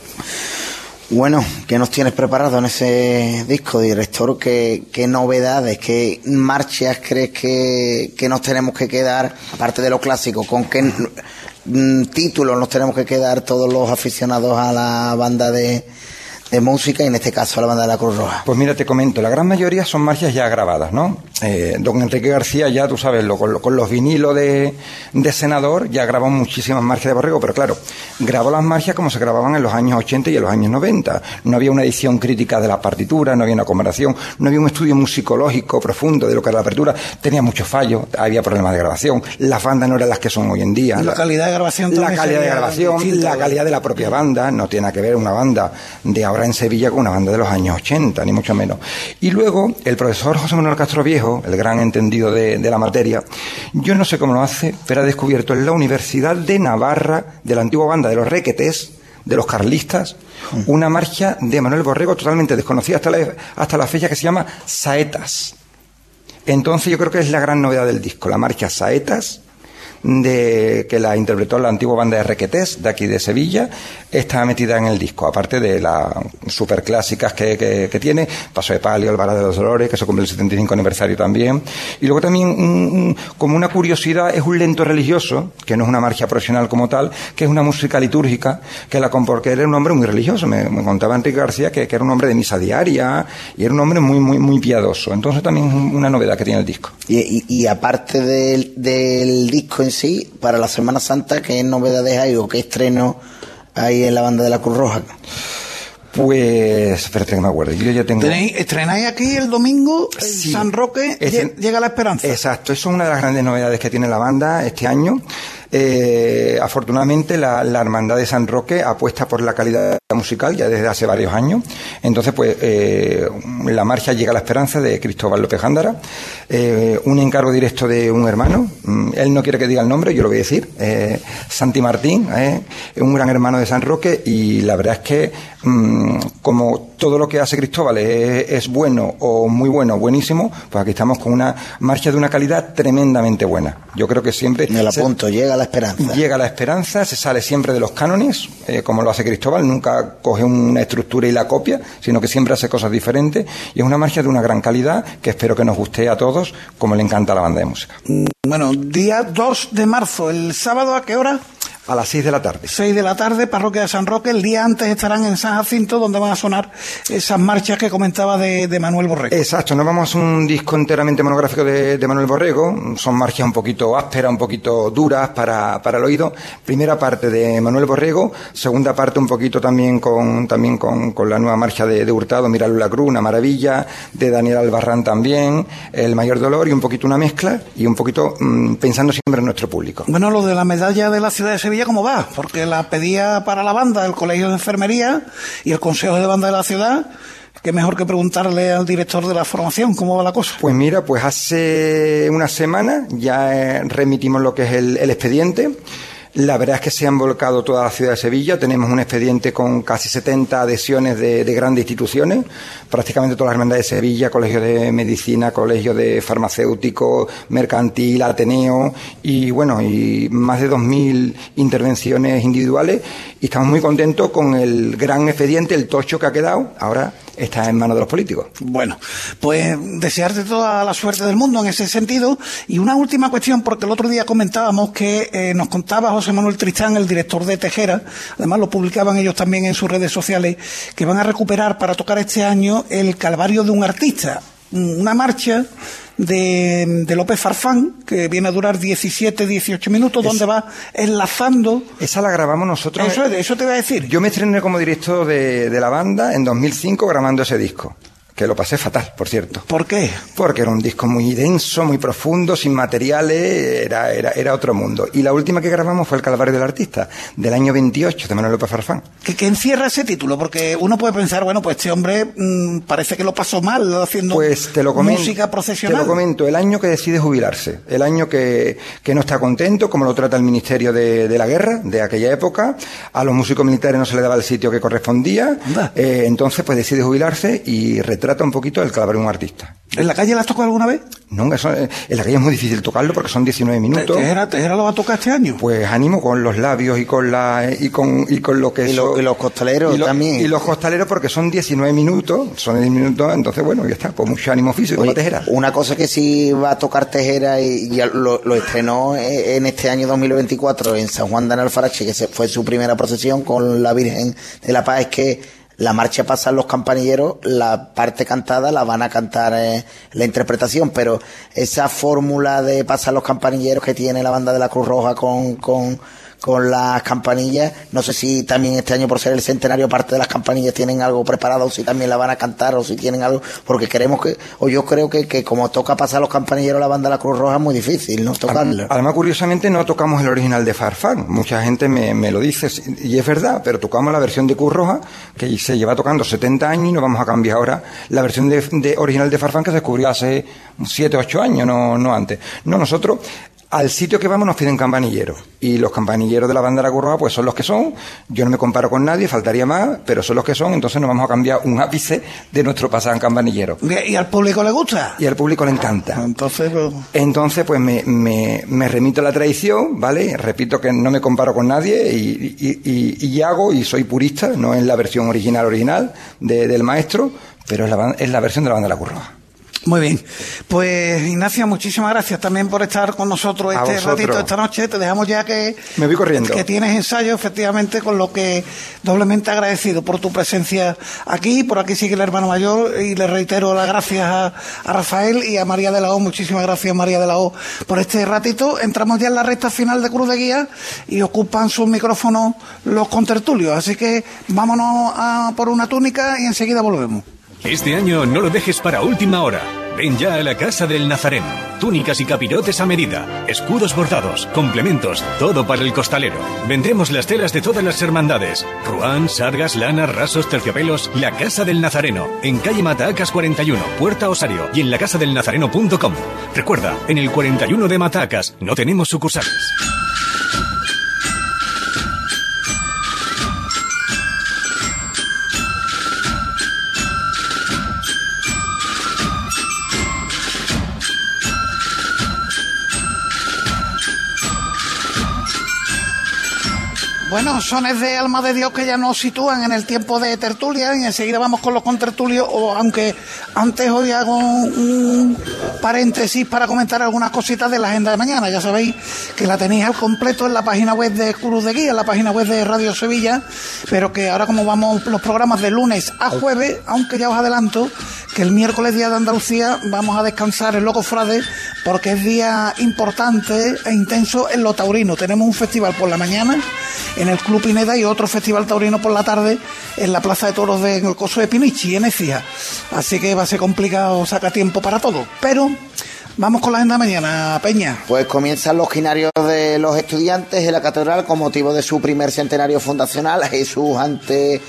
Bueno, ¿qué nos tienes preparado en ese disco, director? ¿Qué, qué novedades, qué marchas crees que, que, nos tenemos que quedar, aparte de lo clásico, con qué títulos nos tenemos que quedar todos los aficionados a la banda de, de música y en este caso la banda de la Cruz Roja? Pues mira, te comento, la gran mayoría son marchas ya grabadas, ¿no? Eh, don Enrique García ya, tú sabes, lo, con, con, los vinilos de, de, senador ya grabó muchísimas marchas de Borrego, pero claro, grabó las marchas como se grababan en los años 80 y en los años 90. No había una edición crítica de las partituras, no había una comparación, no había un estudio musicológico profundo de lo que era la apertura, tenía muchos fallos, había problemas de grabación, las bandas no eran las que son hoy en día. La, la calidad de grabación La calidad de grabación, distinto, la calidad de la propia banda, no tiene nada que ver una banda de ahora en Sevilla con una banda de los años 80, ni mucho menos. Y luego, el profesor José Manuel Castro Viejo, el gran entendido de, de, la materia, yo no sé cómo lo hace, pero ha descubierto en la Universidad de Navarra, de la antigua banda de los Requetés, de los carlistas, una marcha de Manuel Borrego totalmente desconocida hasta la, hasta la fecha que se llama Saetas. Entonces yo creo que es la gran novedad del disco, la marcha Saetas, de que la interpretó la antigua banda de Requetés de aquí de Sevilla está metida en el disco aparte de las super clásicas que, que, tiene Paso de Palio, Alvarado de los Dolores que se cumple el 75 aniversario también. Y luego también un, como una curiosidad es un lento religioso que no es una marcha profesional como tal que es una música litúrgica que la porque era un hombre muy religioso. Me, contaba Enrique García que, que, era un hombre de misa diaria y era un hombre muy muy muy piadoso. Entonces también es una novedad que tiene el disco. Y aparte del, del disco en sí, para la Semana Santa, ¿qué novedades hay o qué estreno hay en la banda de la Cruz Roja? Pues, espérate que me acuerdo. Yo ya tengo. ¿Tenéis, estrenáis aquí el domingo en San Roque, es, llega la esperanza. Exacto, eso es una de las grandes novedades que tiene la banda este año. Eh, afortunadamente, la, Hermandad de San Roque apuesta por la calidad musical ya desde hace varios años. Entonces, pues, eh, la marcha llega a la esperanza de Cristóbal López Gándara, eh, un encargo directo de un hermano. Mm, él no quiere que diga el nombre, yo lo voy a decir. Santi Martín, un gran hermano de San Roque, y la verdad es que, mm, como todo lo que hace Cristóbal es, bueno o muy bueno, buenísimo, pues aquí estamos con una marcha de una calidad tremendamente buena. Yo creo que siempre... Me la apunto, llega la esperanza. Llega la esperanza, se sale siempre de los cánones, eh, como lo hace Cristóbal, nunca coge una estructura y la copia, sino que siempre hace cosas diferentes y es una marcha de una gran calidad que espero que nos guste a todos, como le encanta la banda de música. Bueno, día 2 de marzo, el sábado a qué hora? A las 6 de la tarde. 6 de la tarde, Parroquia de San Roque. El día antes estarán en San Jacinto, donde van a sonar esas marchas que comentaba de, Manuel Borrego. Exacto, no vamos a un disco enteramente monográfico de, Manuel Borrego. Son marchas un poquito ásperas, un poquito duras para, para, el oído. Primera parte de Manuel Borrego, segunda parte un poquito también con, también con, con la nueva marcha de, de Hurtado, Míralo la Cruz, una maravilla, de Daniel Albarrán también, El Mayor Dolor y un poquito una mezcla y un poquito mm, pensando siempre en nuestro público. Bueno, lo de la medalla de la ciudad de Sevilla, ¿cómo va? Porque la pedía para la banda el Colegio de Enfermería y el Consejo de Banda de la Ciudad. Qué mejor que preguntarle al director de la formación cómo va la cosa. Pues mira, pues hace una semana ya eh, remitimos lo que es el, el expediente. La verdad es que se han volcado toda la ciudad de Sevilla. Tenemos un expediente con casi 70 adhesiones de, grandes instituciones, prácticamente todas las hermandades de Sevilla, Colegio de Medicina, Colegio de Farmacéutico, Mercantil, Ateneo y bueno, y más de 2.000 intervenciones individuales. Y estamos muy contentos con el gran expediente, el tocho que ha quedado. Ahora está en manos de los políticos. Bueno, pues desearte toda la suerte del mundo en ese sentido. Y una última cuestión, porque el otro día comentábamos que eh, nos contaba José Manuel Tristán, el director de Tejera, además lo publicaban ellos también en sus redes sociales, que van a recuperar para tocar este año el Calvario de un artista. Una marcha de, López Farfán, que viene a durar 17, 18 minutos, donde va enlazando. Esa la grabamos nosotros. Eso, eso te voy a decir. Yo me estrené como director de, de la banda en 2005 grabando ese disco que lo pasé fatal, por cierto. ¿Por qué? Porque era un disco muy denso, muy profundo, sin materiales, era, era, era otro mundo. Y la última que grabamos fue El Calvario del Artista, del año 28, de Manuel López Farfán. ¿Qué, encierra ese título? Porque uno puede pensar, bueno, pues este hombre mm, parece que lo pasó mal haciendo pues te lo música profesional. Te lo comento, el año que decide jubilarse, el año que, que no está contento, como lo trata el Ministerio de, de, la Guerra de aquella época, a los músicos militares no se le daba el sitio que correspondía, eh, entonces pues decide jubilarse y trata un poquito el Calvario de un artista. ¿En la calle la has tocado alguna vez? No, eh, en la calle es muy difícil tocarlo porque son 19 minutos. ¿Tejera, Tejera lo va a tocar este año? Pues ánimo con los labios y con la y con, y con lo que y, y los costaleros también. Y los costaleros porque son 19 minutos, son 10 minutos, entonces bueno, ya está, pues mucho ánimo físico Oye, Tejera. Una cosa que sí va a tocar Tejera y ya lo, estrenó eh, en este año 2024 en San Juan de Alfarache, que fue su primera procesión con la Virgen de la Paz, es que la marcha pasa los campanilleros, la parte cantada la van a cantar eh, la interpretación, pero esa fórmula de pasar los campanilleros que tiene la banda de la Cruz Roja con, con con las campanillas. No sé si también este año, por ser el centenario, parte de las campanillas tienen algo preparado, o si también la van a cantar, o si tienen algo, porque queremos que, o yo creo que, que como toca pasar los campanilleros la banda de la Cruz Roja, es muy difícil, ¿no? Tocarlo. Además, curiosamente, no tocamos el original de Farfán. Mucha gente me, me lo dice, y es verdad, pero tocamos la versión de Cruz Roja, que se lleva tocando 70 años y no vamos a cambiar ahora la versión de, de original de Farfán que se descubrió hace 7, 8 años, no, no antes. No, nosotros al sitio que vamos nos piden campanilleros. Y los campanilleros de la banda de la Curroa, pues son los que son. Yo no me comparo con nadie, faltaría más, pero son los que son, entonces nos vamos a cambiar un ápice de nuestro pasado en campanillero. ¿Y al público le gusta? Y al público le encanta. Entonces, pues... entonces pues me, me, me, remito a la tradición, ¿vale? Repito que no me comparo con nadie y, y, y, hago, y soy purista, no en la versión original original del maestro, pero es la, es la versión de la banda de la Curroa. Muy bien. Pues Ignacio, muchísimas gracias también por estar con nosotros este ratito esta noche. Te dejamos ya que me voy corriendo. Que tienes ensayo, efectivamente, con lo que doblemente agradecido por tu presencia aquí. Por aquí sigue el hermano mayor y le reitero las gracias a, Rafael y a María de la O. Muchísimas gracias, María de la O, por este ratito. Entramos ya en la recta final de Cruz de Guía y ocupan sus micrófonos los contertulios. Así que vámonos a por una túnica y enseguida volvemos. Este año no lo dejes para última hora. Ven ya a la Casa del Nazareno. Túnicas y capirotes a medida, escudos bordados, complementos, todo para el costalero. Vendremos las telas de todas las hermandades. Ruán, sargas, lanas, rasos, terciopelos. La Casa del Nazareno, en calle Matacas 41, Puerta Osario y en lacasadelnazareno.com. Recuerda, en el 41 de Matacas no tenemos sucursales. Bueno, sones de alma de Dios que ya nos sitúan en el tiempo de tertulia y enseguida vamos con los contertulios, o aunque antes hoy hago un paréntesis para comentar algunas cositas de la agenda de mañana. Ya sabéis que la tenéis al completo en la página web de Cruz de Guía, en la página web de Radio Sevilla, pero que ahora como vamos los programas de lunes a jueves, aunque ya os adelanto que el miércoles día de Andalucía vamos a descansar en Loco Frade porque es día importante e intenso en lo taurino. Tenemos un festival por la mañana en el Club Pineda y otro festival taurino por la tarde en la Plaza de Toros de en el Coso de Pinichi, en Ecija. Así que va a ser complicado sacar tiempo para todo. Pero vamos con la agenda mañana, Peña. Pues comienzan los ginarios de los estudiantes en la catedral con motivo de su primer centenario fundacional. Jesús ante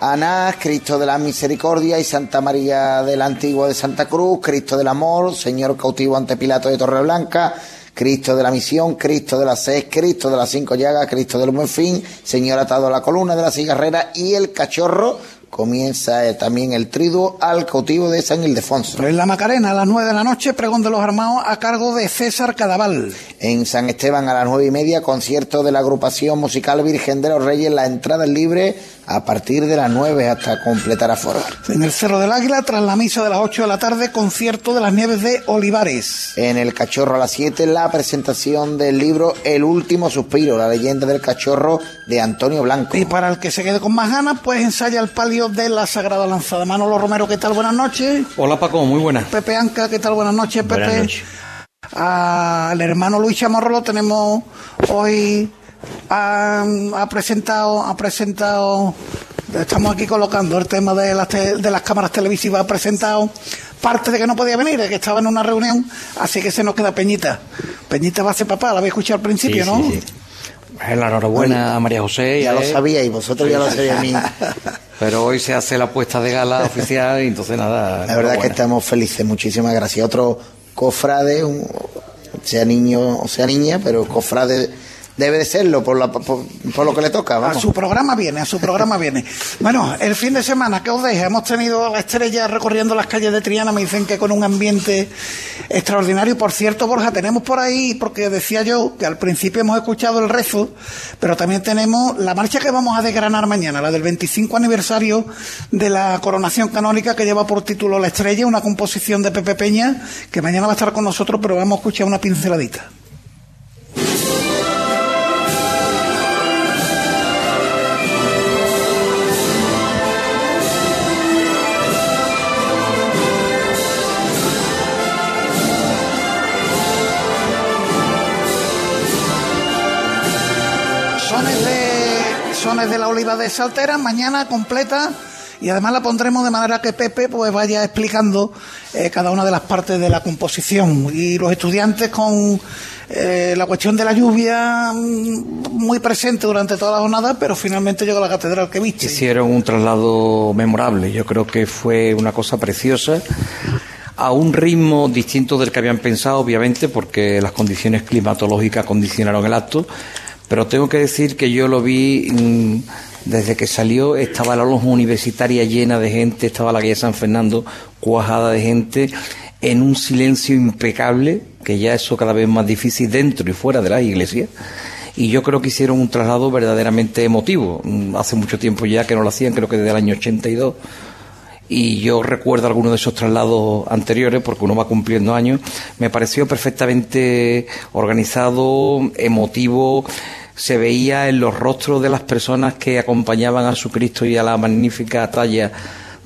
Anás, Cristo de la Misericordia y Santa María del Antiguo de Santa Cruz, Cristo del Amor, Señor cautivo ante Pilato de Torreblanca, Cristo de la Misión, Cristo de la Seis, Cristo de las Cinco Llagas, Cristo del Buen Fin, Señor atado a la columna de la cigarrera y el cachorro comienza eh, también el triduo al cautivo de San Ildefonso. En la Macarena, a las nueve de la noche, pregón de los armados a cargo de César Cadaval. En San Esteban, a las nueve y media, concierto de la agrupación musical Virgen de los Reyes. La entrada es libre a partir de las nueve hasta completar aforo. En el Cerro del Águila, tras la misa de las ocho de la tarde, concierto de las nieves de Olivares. En el Cachorro a las siete, la presentación del libro El último suspiro, la leyenda del cachorro de Antonio Blanco. Y para el que se quede con más ganas, pues ensaya el palio de la Sagrada Lanzada. Manolo Romero, ¿qué tal? Buenas noches. Hola Paco, muy buenas. Pepe Anca, ¿qué tal? Buenas noches, Pepe. Buenas noches. Al hermano Luis Chamorro lo tenemos hoy. Ha, ha presentado, ha presentado. Estamos aquí colocando el tema de las, te- de las cámaras televisivas. Ha presentado parte de que no podía venir, de que estaba en una reunión, así que se nos queda Peñita. Peñita va a ser papá, la habéis escuchado al principio, Sí, ¿no? sí, sí. Eh, La enhorabuena a María José. Ya a lo sabíais, vosotros ya lo sabíais. Pero hoy se hace la puesta de gala oficial y entonces nada. La verdad es que estamos felices, muchísimas gracias. Otro cofrade, un- sea niño o sea niña, pero cofrade debe de serlo por, la, por, por lo que le toca. A su programa viene, a su programa viene. Bueno, el fin de semana, ¿qué os deja? Hemos tenido a la estrella recorriendo las calles de Triana, me dicen que con un ambiente extraordinario. Por cierto, Borja, tenemos por ahí, porque decía yo que al principio hemos escuchado el rezo, pero también tenemos la marcha que vamos a desgranar mañana, la del 25 aniversario de la coronación canónica que lleva por título La estrella, una composición de Pepe Peña, que mañana va a estar con nosotros, pero vamos a escuchar una pinceladita. De la oliva de Saltera mañana completa y además la pondremos de manera que Pepe pues vaya explicando eh, cada una de las partes de la composición y los estudiantes con eh, la cuestión de la lluvia mm, muy presente durante toda la jornada pero finalmente llegó a la catedral que viste Hicieron un traslado memorable. Yo creo que fue una cosa preciosa. A un ritmo distinto del que habían pensado, obviamente, porque las condiciones climatológicas condicionaron el acto. Pero tengo que decir que yo lo vi mm, desde que salió, estaba la loja universitaria llena de gente, estaba la calle San Fernando cuajada de gente, en un silencio impecable, que ya eso cada vez más difícil dentro y fuera de las iglesias. Y yo creo que hicieron un traslado verdaderamente emotivo. Mm, Hace mucho tiempo ya que no lo hacían, creo que desde el año 82 y yo recuerdo algunos de esos traslados anteriores porque uno va cumpliendo años, me pareció perfectamente organizado, emotivo, se veía en los rostros de las personas que acompañaban a su Cristo y a la magnífica talla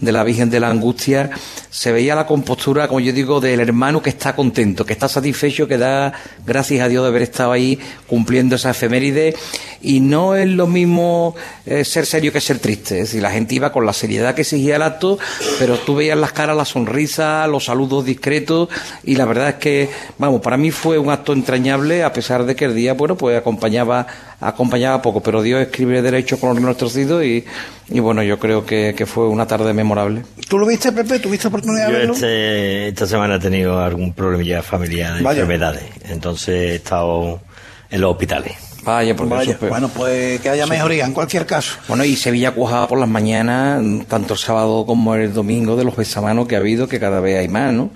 de la Virgen de la Angustia, se veía la compostura, como yo digo, del hermano que está contento, que está satisfecho, que da gracias a Dios de haber estado ahí cumpliendo esa efeméride. Y no es lo mismo eh, ser serio que ser triste. Es decir, la gente iba con la seriedad que exigía el acto, pero tú veías las caras, la sonrisa, los saludos discretos, y la verdad es que, vamos, para mí fue un acto entrañable, a pesar de que el día, bueno, pues acompañaba, acompañaba poco, pero Dios escribe derecho con los riñones torcidos y, y bueno, yo creo que, que, fue una tarde memorable. ¿Tú lo viste, Pepe? ¿Tuviste oportunidad de verlo? Este, esta semana he tenido algún problemilla familiar de Vaya. enfermedades, entonces he estado en los hospitales. Vaya, porque Vaya. bueno, pues que haya mejoría en cualquier caso. Bueno, y Sevilla cuajaba por las mañanas, tanto el sábado como el domingo, de los besamanos que ha habido, que cada vez hay más, ¿no?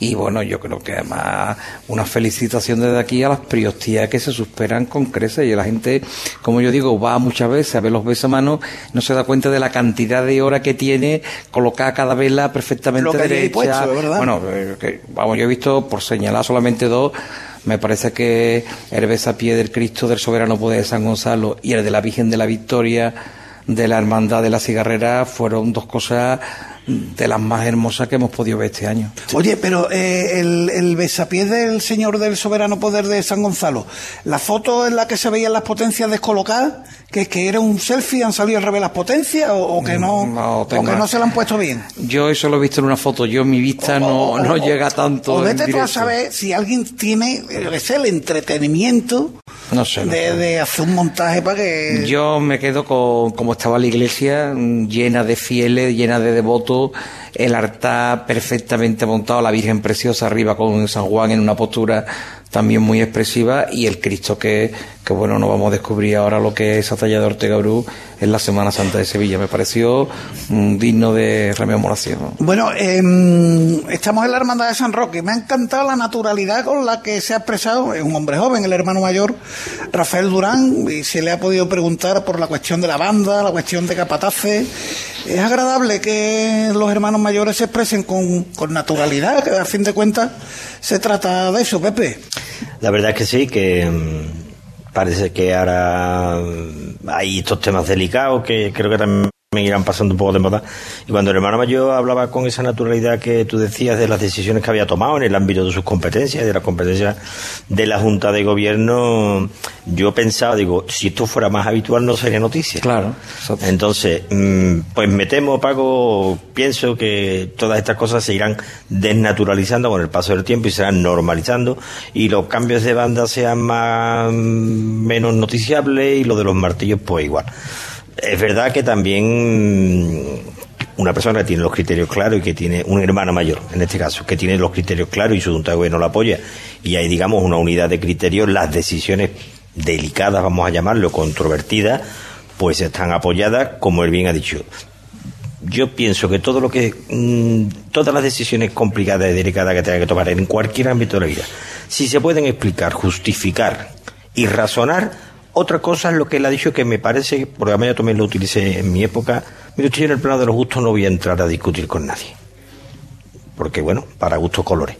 Y bueno, yo creo que además una felicitación desde aquí a las priostías que se superan con creces y la gente, como yo digo, va muchas veces a ver los besamanos, no se da cuenta de la cantidad de horas que tiene colocada cada vela perfectamente derecha. Puesto, ¿verdad? Bueno, que, vamos, yo he visto, por señalar solamente dos, me parece que el besapié del Cristo del Soberano Poder de San Gonzalo y el de la Virgen de la Victoria de la Hermandad de la Cigarrera fueron dos cosas de las más hermosas que hemos podido ver este año. Oye, pero eh, el, el besapié del Señor del Soberano Poder de San Gonzalo, la foto en la que se veían las potencias descolocadas, que, que era un selfie, han salido al revés las potencias o, o que no, no o que no se la han puesto bien. Yo eso lo he visto en una foto, yo mi vista no, O- no o- llega tanto. O vete tú a saber si alguien tiene es el entretenimiento No sé. no de, sé. de hacer un montaje para que. Yo me quedo con como estaba la iglesia, mm, llena de fieles, llena de devotos, el altar perfectamente montado, la Virgen preciosa arriba con San Juan en una postura también muy expresiva y el Cristo que, que bueno, no vamos a descubrir ahora lo que es esa talla de Ortega Bru en la Semana Santa de Sevilla. Me pareció mm, digno de rememoración. Bueno, em, estamos en la Hermandad de San Roque. Me ha encantado la naturalidad con la que se ha expresado es un hombre joven, el hermano mayor, Rafael Durán, y se le ha podido preguntar por la cuestión de la banda, la cuestión de capataces. Es agradable que los hermanos mayores se expresen con, con naturalidad, que a fin de cuentas se trata de eso, Pepe. La verdad es que sí, que mm, parece que ahora hay estos temas delicados que creo que también irán pasando un poco de moda. Y cuando el hermano mayor hablaba con esa naturalidad que tú decías de las decisiones que había tomado en el ámbito de sus competencias, de las competencias de la Junta de Gobierno, yo pensaba, digo, si esto fuera más habitual no sería noticia. Claro. Entonces, mm, pues me temo, Paco, pienso que todas estas cosas se irán desnaturalizando con el paso del tiempo y se irán normalizando y los cambios de banda sean más mm, menos noticiables y lo de los martillos pues igual. Es verdad que también una persona tiene los criterios claros y que tiene un hermano mayor, en este caso, que tiene los criterios claros y su junta de gobierno lo apoya y hay, digamos, una unidad de criterios, las decisiones delicadas, vamos a llamarlo, controvertidas, pues están apoyadas, como él bien ha dicho. Yo pienso que todo lo que, mm, todas las decisiones complicadas y delicadas que tenga que tomar en cualquier ámbito de la vida, si se pueden explicar, justificar y razonar, otra cosa es lo que él ha dicho que me parece, porque además yo también lo utilicé en mi época, mire yo en el plano de los gustos no voy a entrar a discutir con nadie, porque bueno, para gustos colores.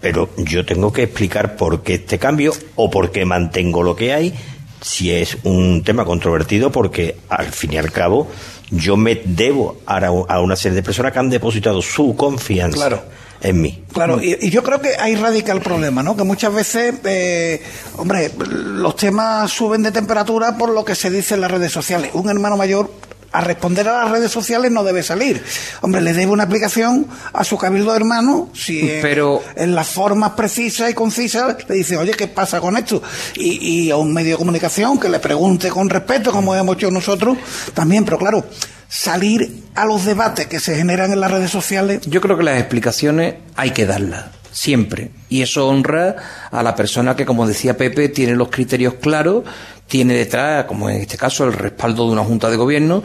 Pero yo tengo que explicar por qué este cambio o por qué mantengo lo que hay, si es un tema controvertido, porque al fin y al cabo yo me debo a una serie de personas que han depositado su confianza Claro. En mí. Claro, y, y yo creo que ahí radica el problema, ¿no? Que muchas veces, eh, hombre, los temas suben de temperatura por lo que se dice en las redes sociales. Un hermano mayor a responder a las redes sociales no debe salir. Hombre, le debe una aplicación a su cabildo hermano, si en- Pero- en las formas precisas y concisas le dice, oye, ¿qué pasa con esto? Y, y a un medio de comunicación que le pregunte con respeto, como hemos hecho nosotros, también, pero claro, salir a los debates que se generan en las redes sociales Yo creo que las explicaciones hay que darlas, siempre. Y eso honra a la persona que, como decía Pepe, tiene los criterios claros, tiene detrás, como en este caso, el respaldo de una junta de gobierno.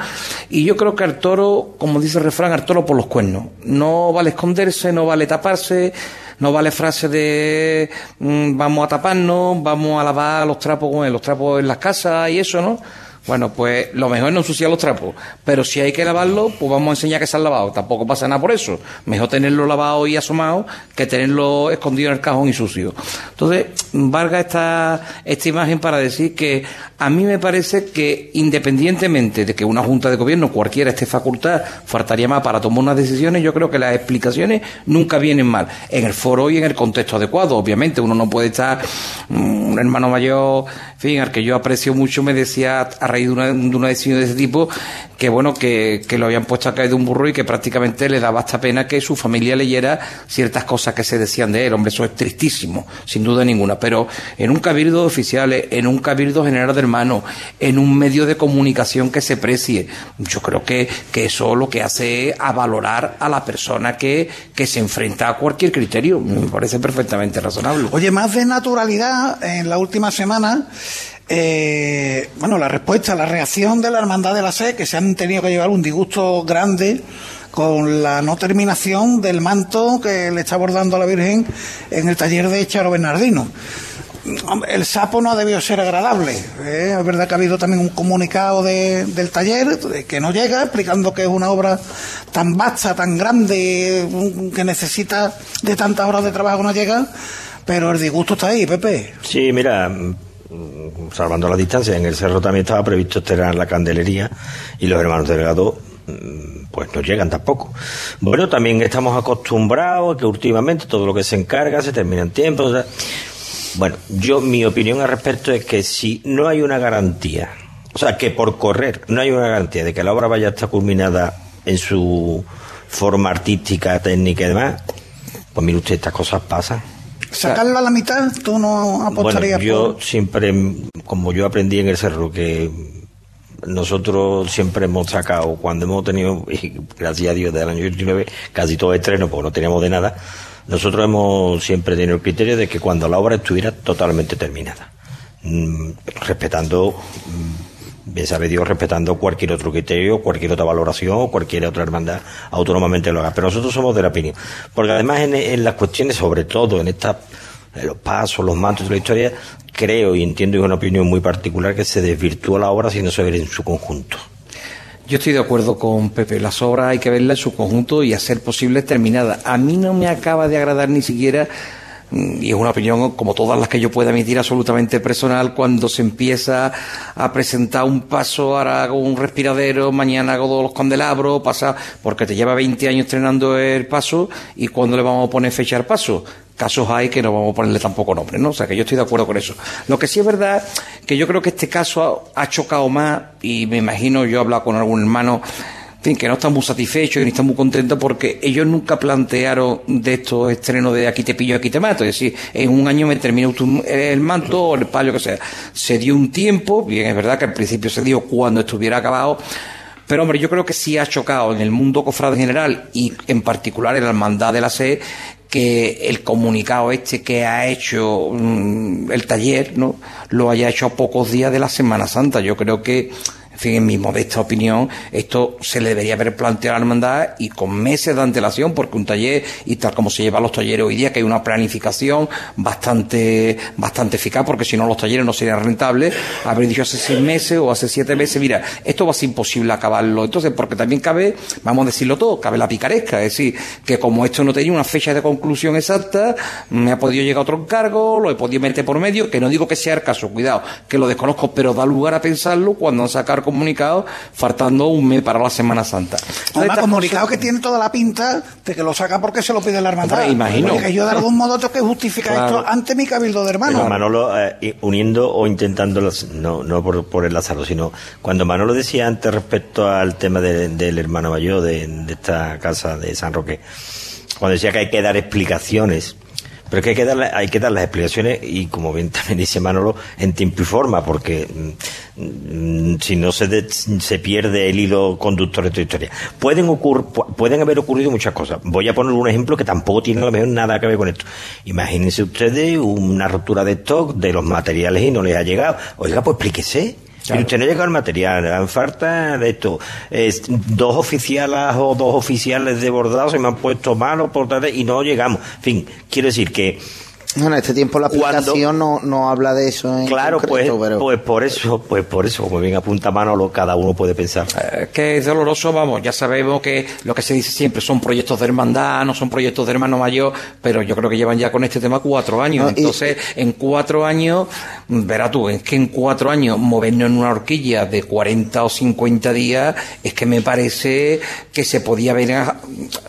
Y yo creo que al toro, como dice el refrán, al toro por los cuernos. No vale esconderse, no vale taparse, no vale frase de mm, vamos a taparnos, vamos a lavar los trapos, los trapos en las casas y eso, ¿no? Bueno, pues lo mejor es no ensuciar los trapos. Pero si hay que lavarlo, pues vamos a enseñar que se han lavado. Tampoco pasa nada por eso. Mejor tenerlo lavado y asomado que tenerlo escondido en el cajón y sucio. Entonces, valga esta, esta imagen para decir que a mí me parece que independientemente de que una Junta de Gobierno cualquiera esté facultad, faltaría más para tomar unas decisiones, yo creo que las explicaciones nunca vienen mal. En el foro y en el contexto adecuado. Obviamente, uno no puede estar, mm, un hermano mayor, en fin, al que yo aprecio mucho, me decía raíz de una, de una decisión de ese tipo, que bueno, que, que, lo habían puesto a caer de un burro y que prácticamente le daba hasta pena que su familia leyera ciertas cosas que se decían de él. Hombre, eso es tristísimo, sin duda ninguna. Pero en un cabildo de oficiales, en un cabildo general de hermanos, en un medio de comunicación que se precie, yo creo que, que eso lo que hace es a valorar a la persona que, que se enfrenta a cualquier criterio. Me parece perfectamente razonable. Oye, más de naturalidad en la última semana eh, bueno, la respuesta, la reacción de la Hermandad de la Sed, que se han tenido que llevar un disgusto grande con la no terminación del manto que le está bordando a la Virgen en el taller de Charo Bernardino. El sapo no ha debido ser agradable. ¿eh? Es verdad que ha habido también un comunicado del taller que no llega, explicando que es una obra tan vasta, tan grande, que necesita de tantas horas de trabajo no llega, pero el disgusto está ahí, Pepe. Sí, mira, salvando la distancia, en el cerro también estaba previsto estrenar la candelería y los hermanos delegados mm, pues no llegan tampoco. Bueno, también estamos acostumbrados que últimamente todo lo que se encarga se termina en tiempo. bueno, yo mi opinión al respecto es que si no hay una garantía, o sea, que por correr no hay una garantía de que la obra vaya a estar culminada en su forma artística, técnica y demás, pues mire usted, estas cosas pasan. ¿Sacarlo a la mitad? ¿Tú no apostarías bueno, yo siempre, como yo aprendí en el cerro, que nosotros siempre hemos sacado, cuando hemos tenido, gracias a Dios, del año 89, casi todo estreno, porque no teníamos de nada, nosotros hemos siempre tenido el criterio de que cuando la obra estuviera totalmente terminada, mm, respetando mm, bien sabe Dios, respetando cualquier otro criterio, cualquier otra valoración o cualquier otra hermandad autónomamente lo haga. Pero nosotros somos de la opinión. Porque además en, las cuestiones, sobre todo en estas, los pasos, los mantos de la historia, creo y entiendo y es una opinión muy particular que se desvirtúa la obra si no se ve en su conjunto. Yo estoy de acuerdo con Pepe. Las obras hay que verlas en su conjunto y hacer posible terminadas. A mí no me acaba de agradar ni siquiera y es una opinión como todas las que yo pueda emitir absolutamente personal cuando se empieza a presentar un paso, ahora hago un respiradero, mañana hago los candelabros, pasa, porque te lleva 20 años estrenando el paso y cuando le vamos a poner fecha al paso. Casos hay que no vamos a ponerle tampoco nombre, ¿no? O sea que yo estoy de acuerdo con eso. Lo que sí es verdad que yo creo que este caso ha, ha chocado más y me imagino, yo he hablado con algún hermano fin, que no están muy satisfechos y ni están muy contentos porque ellos nunca plantearon de estos estrenos de aquí te pillo, aquí te mato. Es decir, en un año me termino el manto o el palio que sea. Se dio un tiempo, bien, es verdad que al principio se dio cuando estuviera acabado, pero hombre, yo creo que sí ha chocado en el mundo cofrade general y en particular en la hermandad de la SE que el comunicado este que ha hecho mm, el taller, ¿no? Lo haya hecho a pocos días de la Semana Santa. Yo creo que fin, en mi modesta opinión, esto se le debería haber planteado a la hermandad y con meses de antelación, porque un taller, y tal como se llevan los talleres hoy día, que hay una planificación bastante, bastante eficaz, porque si no los talleres no serían rentables, haber dicho hace seis meses o hace siete meses, mira, esto va a ser imposible acabarlo. Entonces, porque también cabe, vamos a decirlo todo, cabe la picaresca, es decir, que como esto no tenía una fecha de conclusión exacta, me ha podido llegar otro encargo, lo he podido meter por medio, que no digo que sea el caso, cuidado, que lo desconozco, pero da lugar a pensarlo cuando sacar comunicado faltando un mes para la Semana Santa. Además, comunicado que tiene toda la pinta de que lo saca porque se lo pide la hermandad. imagino. Porque yo de algún modo tengo que justificar esto ante mi cabildo de hermanos. Manolo, eh, uniendo o intentando, no, no por, por enlazarlo, sino cuando Manolo decía antes respecto al tema del hermano mayor de, de esta casa de San Roque, cuando decía que hay que dar explicaciones pero es que hay que, dar, hay que dar las explicaciones y, como bien también dice Manolo, en tiempo y forma, porque mm, si no se, se pierde el hilo conductor de esta historia. Pueden, ocurrir pueden haber ocurrido muchas cosas. Voy a poner un ejemplo que tampoco tiene a lo mejor nada que ver con esto. Imagínense ustedes una rotura de stock de los materiales y no les ha llegado. Oiga, pues explíquese. Pero usted no llega al material, dan falta de esto. Es, dos oficiales o dos oficiales de bordado se me han puesto malos por y no llegamos. En fin, quiero decir que Bueno, este tiempo la aplicación no, no habla de eso en Claro, pues, concreto, pero... pues por eso, pues por eso, como bien apunta Manolo, cada uno puede pensar. Eh, que es doloroso, vamos, ya sabemos que lo que se dice siempre son proyectos de hermandad, no son proyectos de hermano mayor, pero yo creo que llevan ya con este tema cuatro años. No, y- Entonces, en cuatro años, verás tú, es que en cuatro años movernos en una horquilla de 40 o 50 días, es que me parece que se podía haber,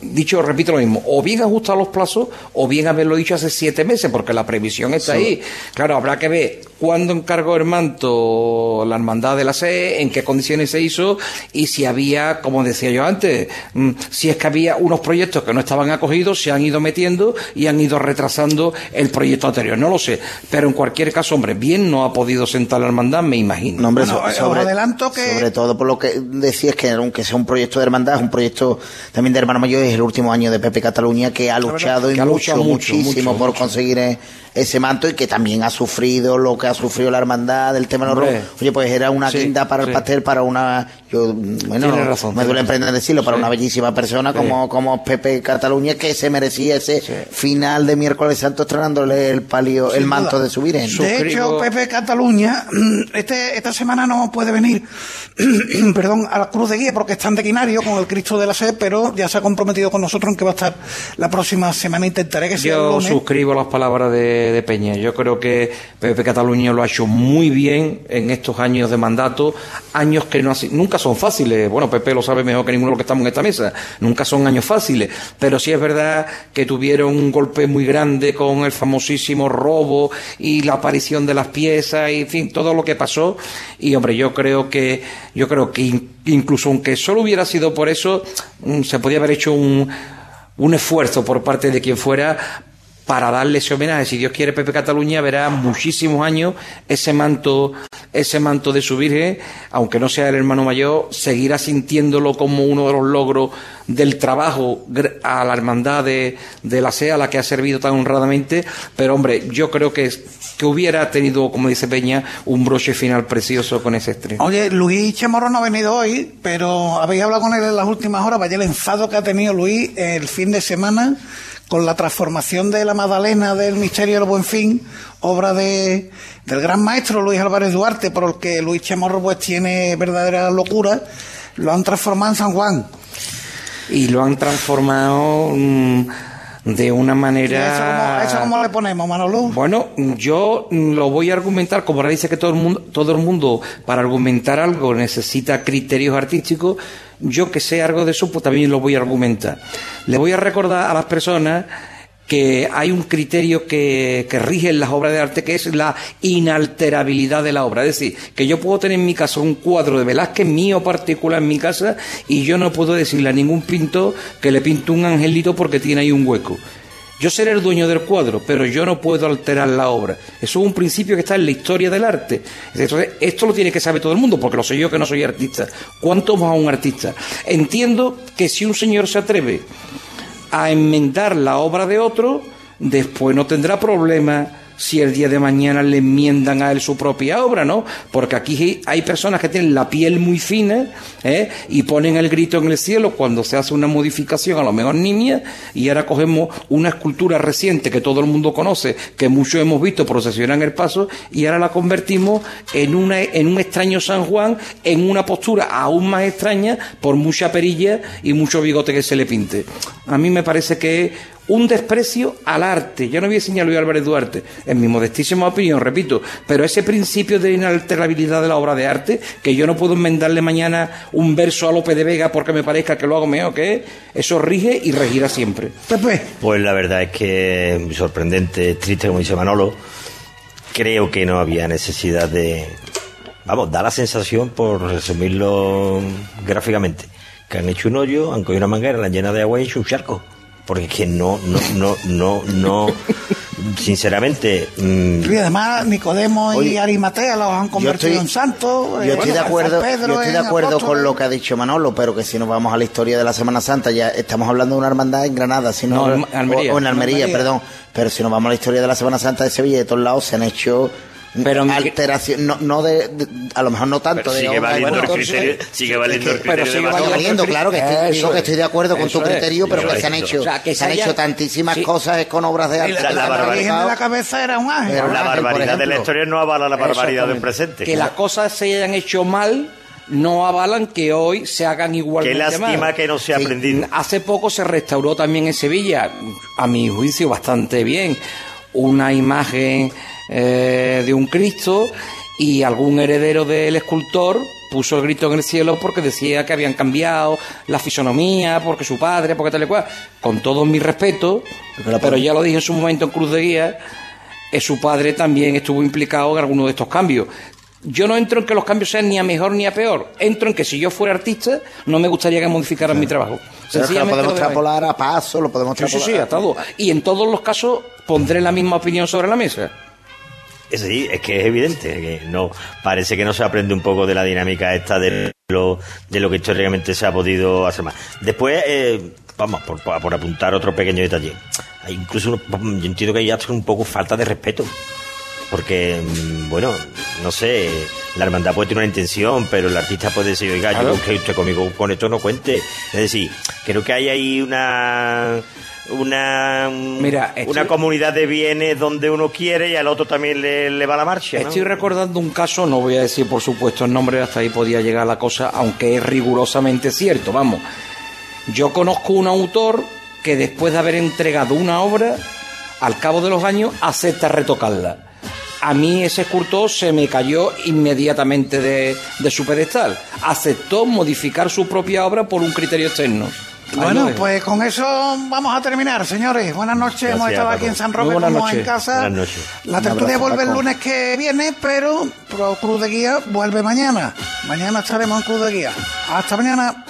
dicho, repito lo mismo, o bien ajustado los plazos, o bien haberlo dicho hace siete meses, porque la previsión está ahí. Claro, habrá que ver cuándo encargó el manto la hermandad de la SE, en qué condiciones se hizo y si había, como decía yo antes, mm, si es que había unos proyectos que no estaban acogidos, se han ido metiendo y han ido retrasando el proyecto anterior. No lo sé, pero en cualquier caso, hombre, bien no ha podido sentar la hermandad, me imagino. No, hombre, Bueno, so- eh, sobre, adelanto que- sobre todo por lo que decías que aunque sea un proyecto de hermandad, es un proyecto también de hermano mayor, es el último año de Pepe Cataluña que ha luchado y que ha mucho, luchado mucho, muchísimo mucho, por mucho. conseguir eh, ese manto y que también ha sufrido lo que ha sufrido la hermandad del tema de los. Oye, pues era una Sí, guinda para el pastel para una, yo, bueno, razón, me duele emprender decirlo, para Sí. una bellísima persona Sí. como, como Pepe Cataluña que se merecía ese final de miércoles santo estrenándole el palio, el manto duda. de su virgen. De hecho, Pepe Cataluña, este, esta semana no puede venir, perdón, a la Cruz de Guía porque está en Dequinario con el Cristo de la Sed, pero ya se ha comprometido con nosotros en que va a estar la próxima semana. Intentaré que sea el Yo lunes. suscribo las palabras de, de Peña. Yo creo que Pepe Cataluña lo ha hecho muy bien en estos años de mandato, años que no nunca son fáciles. Bueno, Pepe lo sabe mejor que ninguno de los que estamos en esta mesa. Nunca son años fáciles, pero sí es verdad que tuvieron un golpe muy grande con el famosísimo robo y la aparición de las piezas y fin, todo lo que pasó. Y hombre, yo creo que yo creo que in- incluso aunque solo hubiera sido por eso, mm, se podía haber hecho un un esfuerzo por parte de quien fuera para darle ese homenaje. Si Dios quiere, Pepe Cataluña verá muchísimos años ese manto, ese manto de su Virgen, aunque no sea el hermano mayor, seguirá sintiéndolo como uno de los logros del trabajo a la hermandad de, de la SEA, a la que ha servido tan honradamente. Pero hombre, yo creo que, que hubiera tenido, como dice Peña, un broche final precioso con ese estreno. Oye, Luis Chamorro no ha venido hoy, pero habéis hablado con él en las últimas horas. Vaya el enfado que ha tenido Luis el fin de semana con la transformación de la Magdalena del Misterio del Buen Fin, obra de, del gran maestro Luis Álvarez Duarte, por el que Luis Chamorro pues tiene verdadera locura. Lo han transformado en San Juan. Y lo han transformado mm, de una ¿Y manera... eso, cómo, eso cómo le ponemos, Manolo? Bueno, yo lo voy a argumentar, como ahora dice que todo el mundo, todo el mundo para argumentar algo necesita criterios artísticos, yo que sé algo de eso, pues también lo voy a argumentar. Le voy a recordar a las personas que hay un criterio que, que rige en las obras de arte que es la inalterabilidad de la obra. Es decir, que yo puedo tener en mi casa un cuadro de Velázquez mío particular en mi casa y yo no puedo decirle a ningún pintor que le pinto un angelito porque tiene ahí un hueco. Yo seré el dueño del cuadro, pero yo no puedo alterar la obra. Eso es un principio que está en la historia del arte. Entonces, esto lo tiene que saber todo el mundo, porque lo sé yo que no soy artista. ¿Cuánto más a un artista? Entiendo que si un señor se atreve a enmendar la obra de otro, después no tendrá problema si el día de mañana le enmiendan a él su propia obra, ¿no? Porque aquí hay personas que tienen la piel muy fina ¿eh? y ponen el grito en el cielo cuando se hace una modificación, a lo mejor nimia, y ahora cogemos una escultura reciente que todo el mundo conoce, que muchos hemos visto procesionar en el paso, y ahora la convertimos en, una, en un extraño San Juan, en una postura aún más extraña por mucha perilla y mucho bigote que se le pinte. A mí me parece que un desprecio al arte. Yo no voy a enseñar a Luis Álvarez Duarte, en mi modestísima opinión, repito, pero ese principio de inalterabilidad de la obra de arte, que yo no puedo enmendarle mañana un verso a Lope de Vega porque me parezca que lo hago mejor que él, eso rige y regirá siempre. Pepe. Pues la verdad es que es sorprendente, triste, como dice Manolo. Creo que no había necesidad de. Vamos, da la sensación, por resumirlo gráficamente, que han hecho un hoyo, han cogido una manguera, la han llenado de agua y hecho un charco. Porque es que no, no, no, no, no. Sinceramente. mm, Y además Nicodemo y Arimatea los han convertido estoy- en santos. Yo eh, estoy de acuerdo, yo estoy de acuerdo con lo que ha dicho Manolo, pero que si nos vamos a la historia de la Semana Santa, ya estamos hablando de una hermandad en Granada, si no, No, en Almería. o, o en Almería, Almería. perdón. Pero si nos vamos a la historia de la Semana Santa de Sevilla, de todos lados se han hecho pero alteración, no, no de, a lo mejor no tanto pero sigue valiendo el criterio, sigue valiendo el criterio pero sigue valiendo, claro que estoy, digo que estoy de acuerdo con tu criterio, pero que se han hecho, se han hecho tantísimas cosas con obras de arte. La, barbaridad de la cabeza era un ángel. la barbaridad de la historia no avala la barbaridad del presente. Que las cosas se hayan hecho mal no avalan que hoy se hagan igual. Qué lástima que no se ha aprendido. Hace poco se restauró también en Sevilla, a mi juicio bastante bien, una imagen eh, de un Cristo y algún heredero del escultor puso el grito en el cielo porque decía que habían cambiado la fisonomía, porque su padre, porque tal y cual. Con todo mi respeto, pero ya lo dije en su momento en Cruz de Guía, eh, su padre también estuvo implicado en alguno de estos cambios. Yo no entro en que los cambios sean ni a mejor ni a peor. Entro en que si yo fuera artista, no me gustaría que modificaran mi trabajo. lo podemos extrapolar a paso, lo podemos extrapolar. Sí, sí, a todo. Y en todos los casos pondré la misma opinión sobre la mesa. Sí, es que es evidente que no parece que no se aprende un poco de la dinámica esta de lo, de lo que históricamente se ha podido hacer más. Después, eh, vamos, por, por, apuntar otro pequeño detalle. Incluso yo entiendo que hay un poco falta de respeto porque, mm, bueno, no sé, la hermandad puede tener una intención, pero el artista puede decir, oiga, yo que usted conmigo con esto no cuente. Es decir, creo que hay ahí una una Mira, una comunidad de bienes donde uno quiere y al otro también le, va la marcha. Estoy recordando un caso, no voy a decir por supuesto el nombre, hasta ahí podía llegar la cosa, aunque es rigurosamente cierto, vamos. Yo conozco un autor que después de haber entregado una obra, al cabo de los años, acepta retocarla a mí ese escultor se me cayó inmediatamente de, su pedestal. Aceptó modificar su propia obra por un criterio externo. Bueno, pues con eso vamos a terminar, señores. Buenas noches. Hemos estado aquí en San Roque como en casa. Buenas noches. La tertulia vuelve el lunes que viene, pero Cruz de Guía vuelve mañana. Mañana estaremos en Cruz de Guía. Hasta mañana.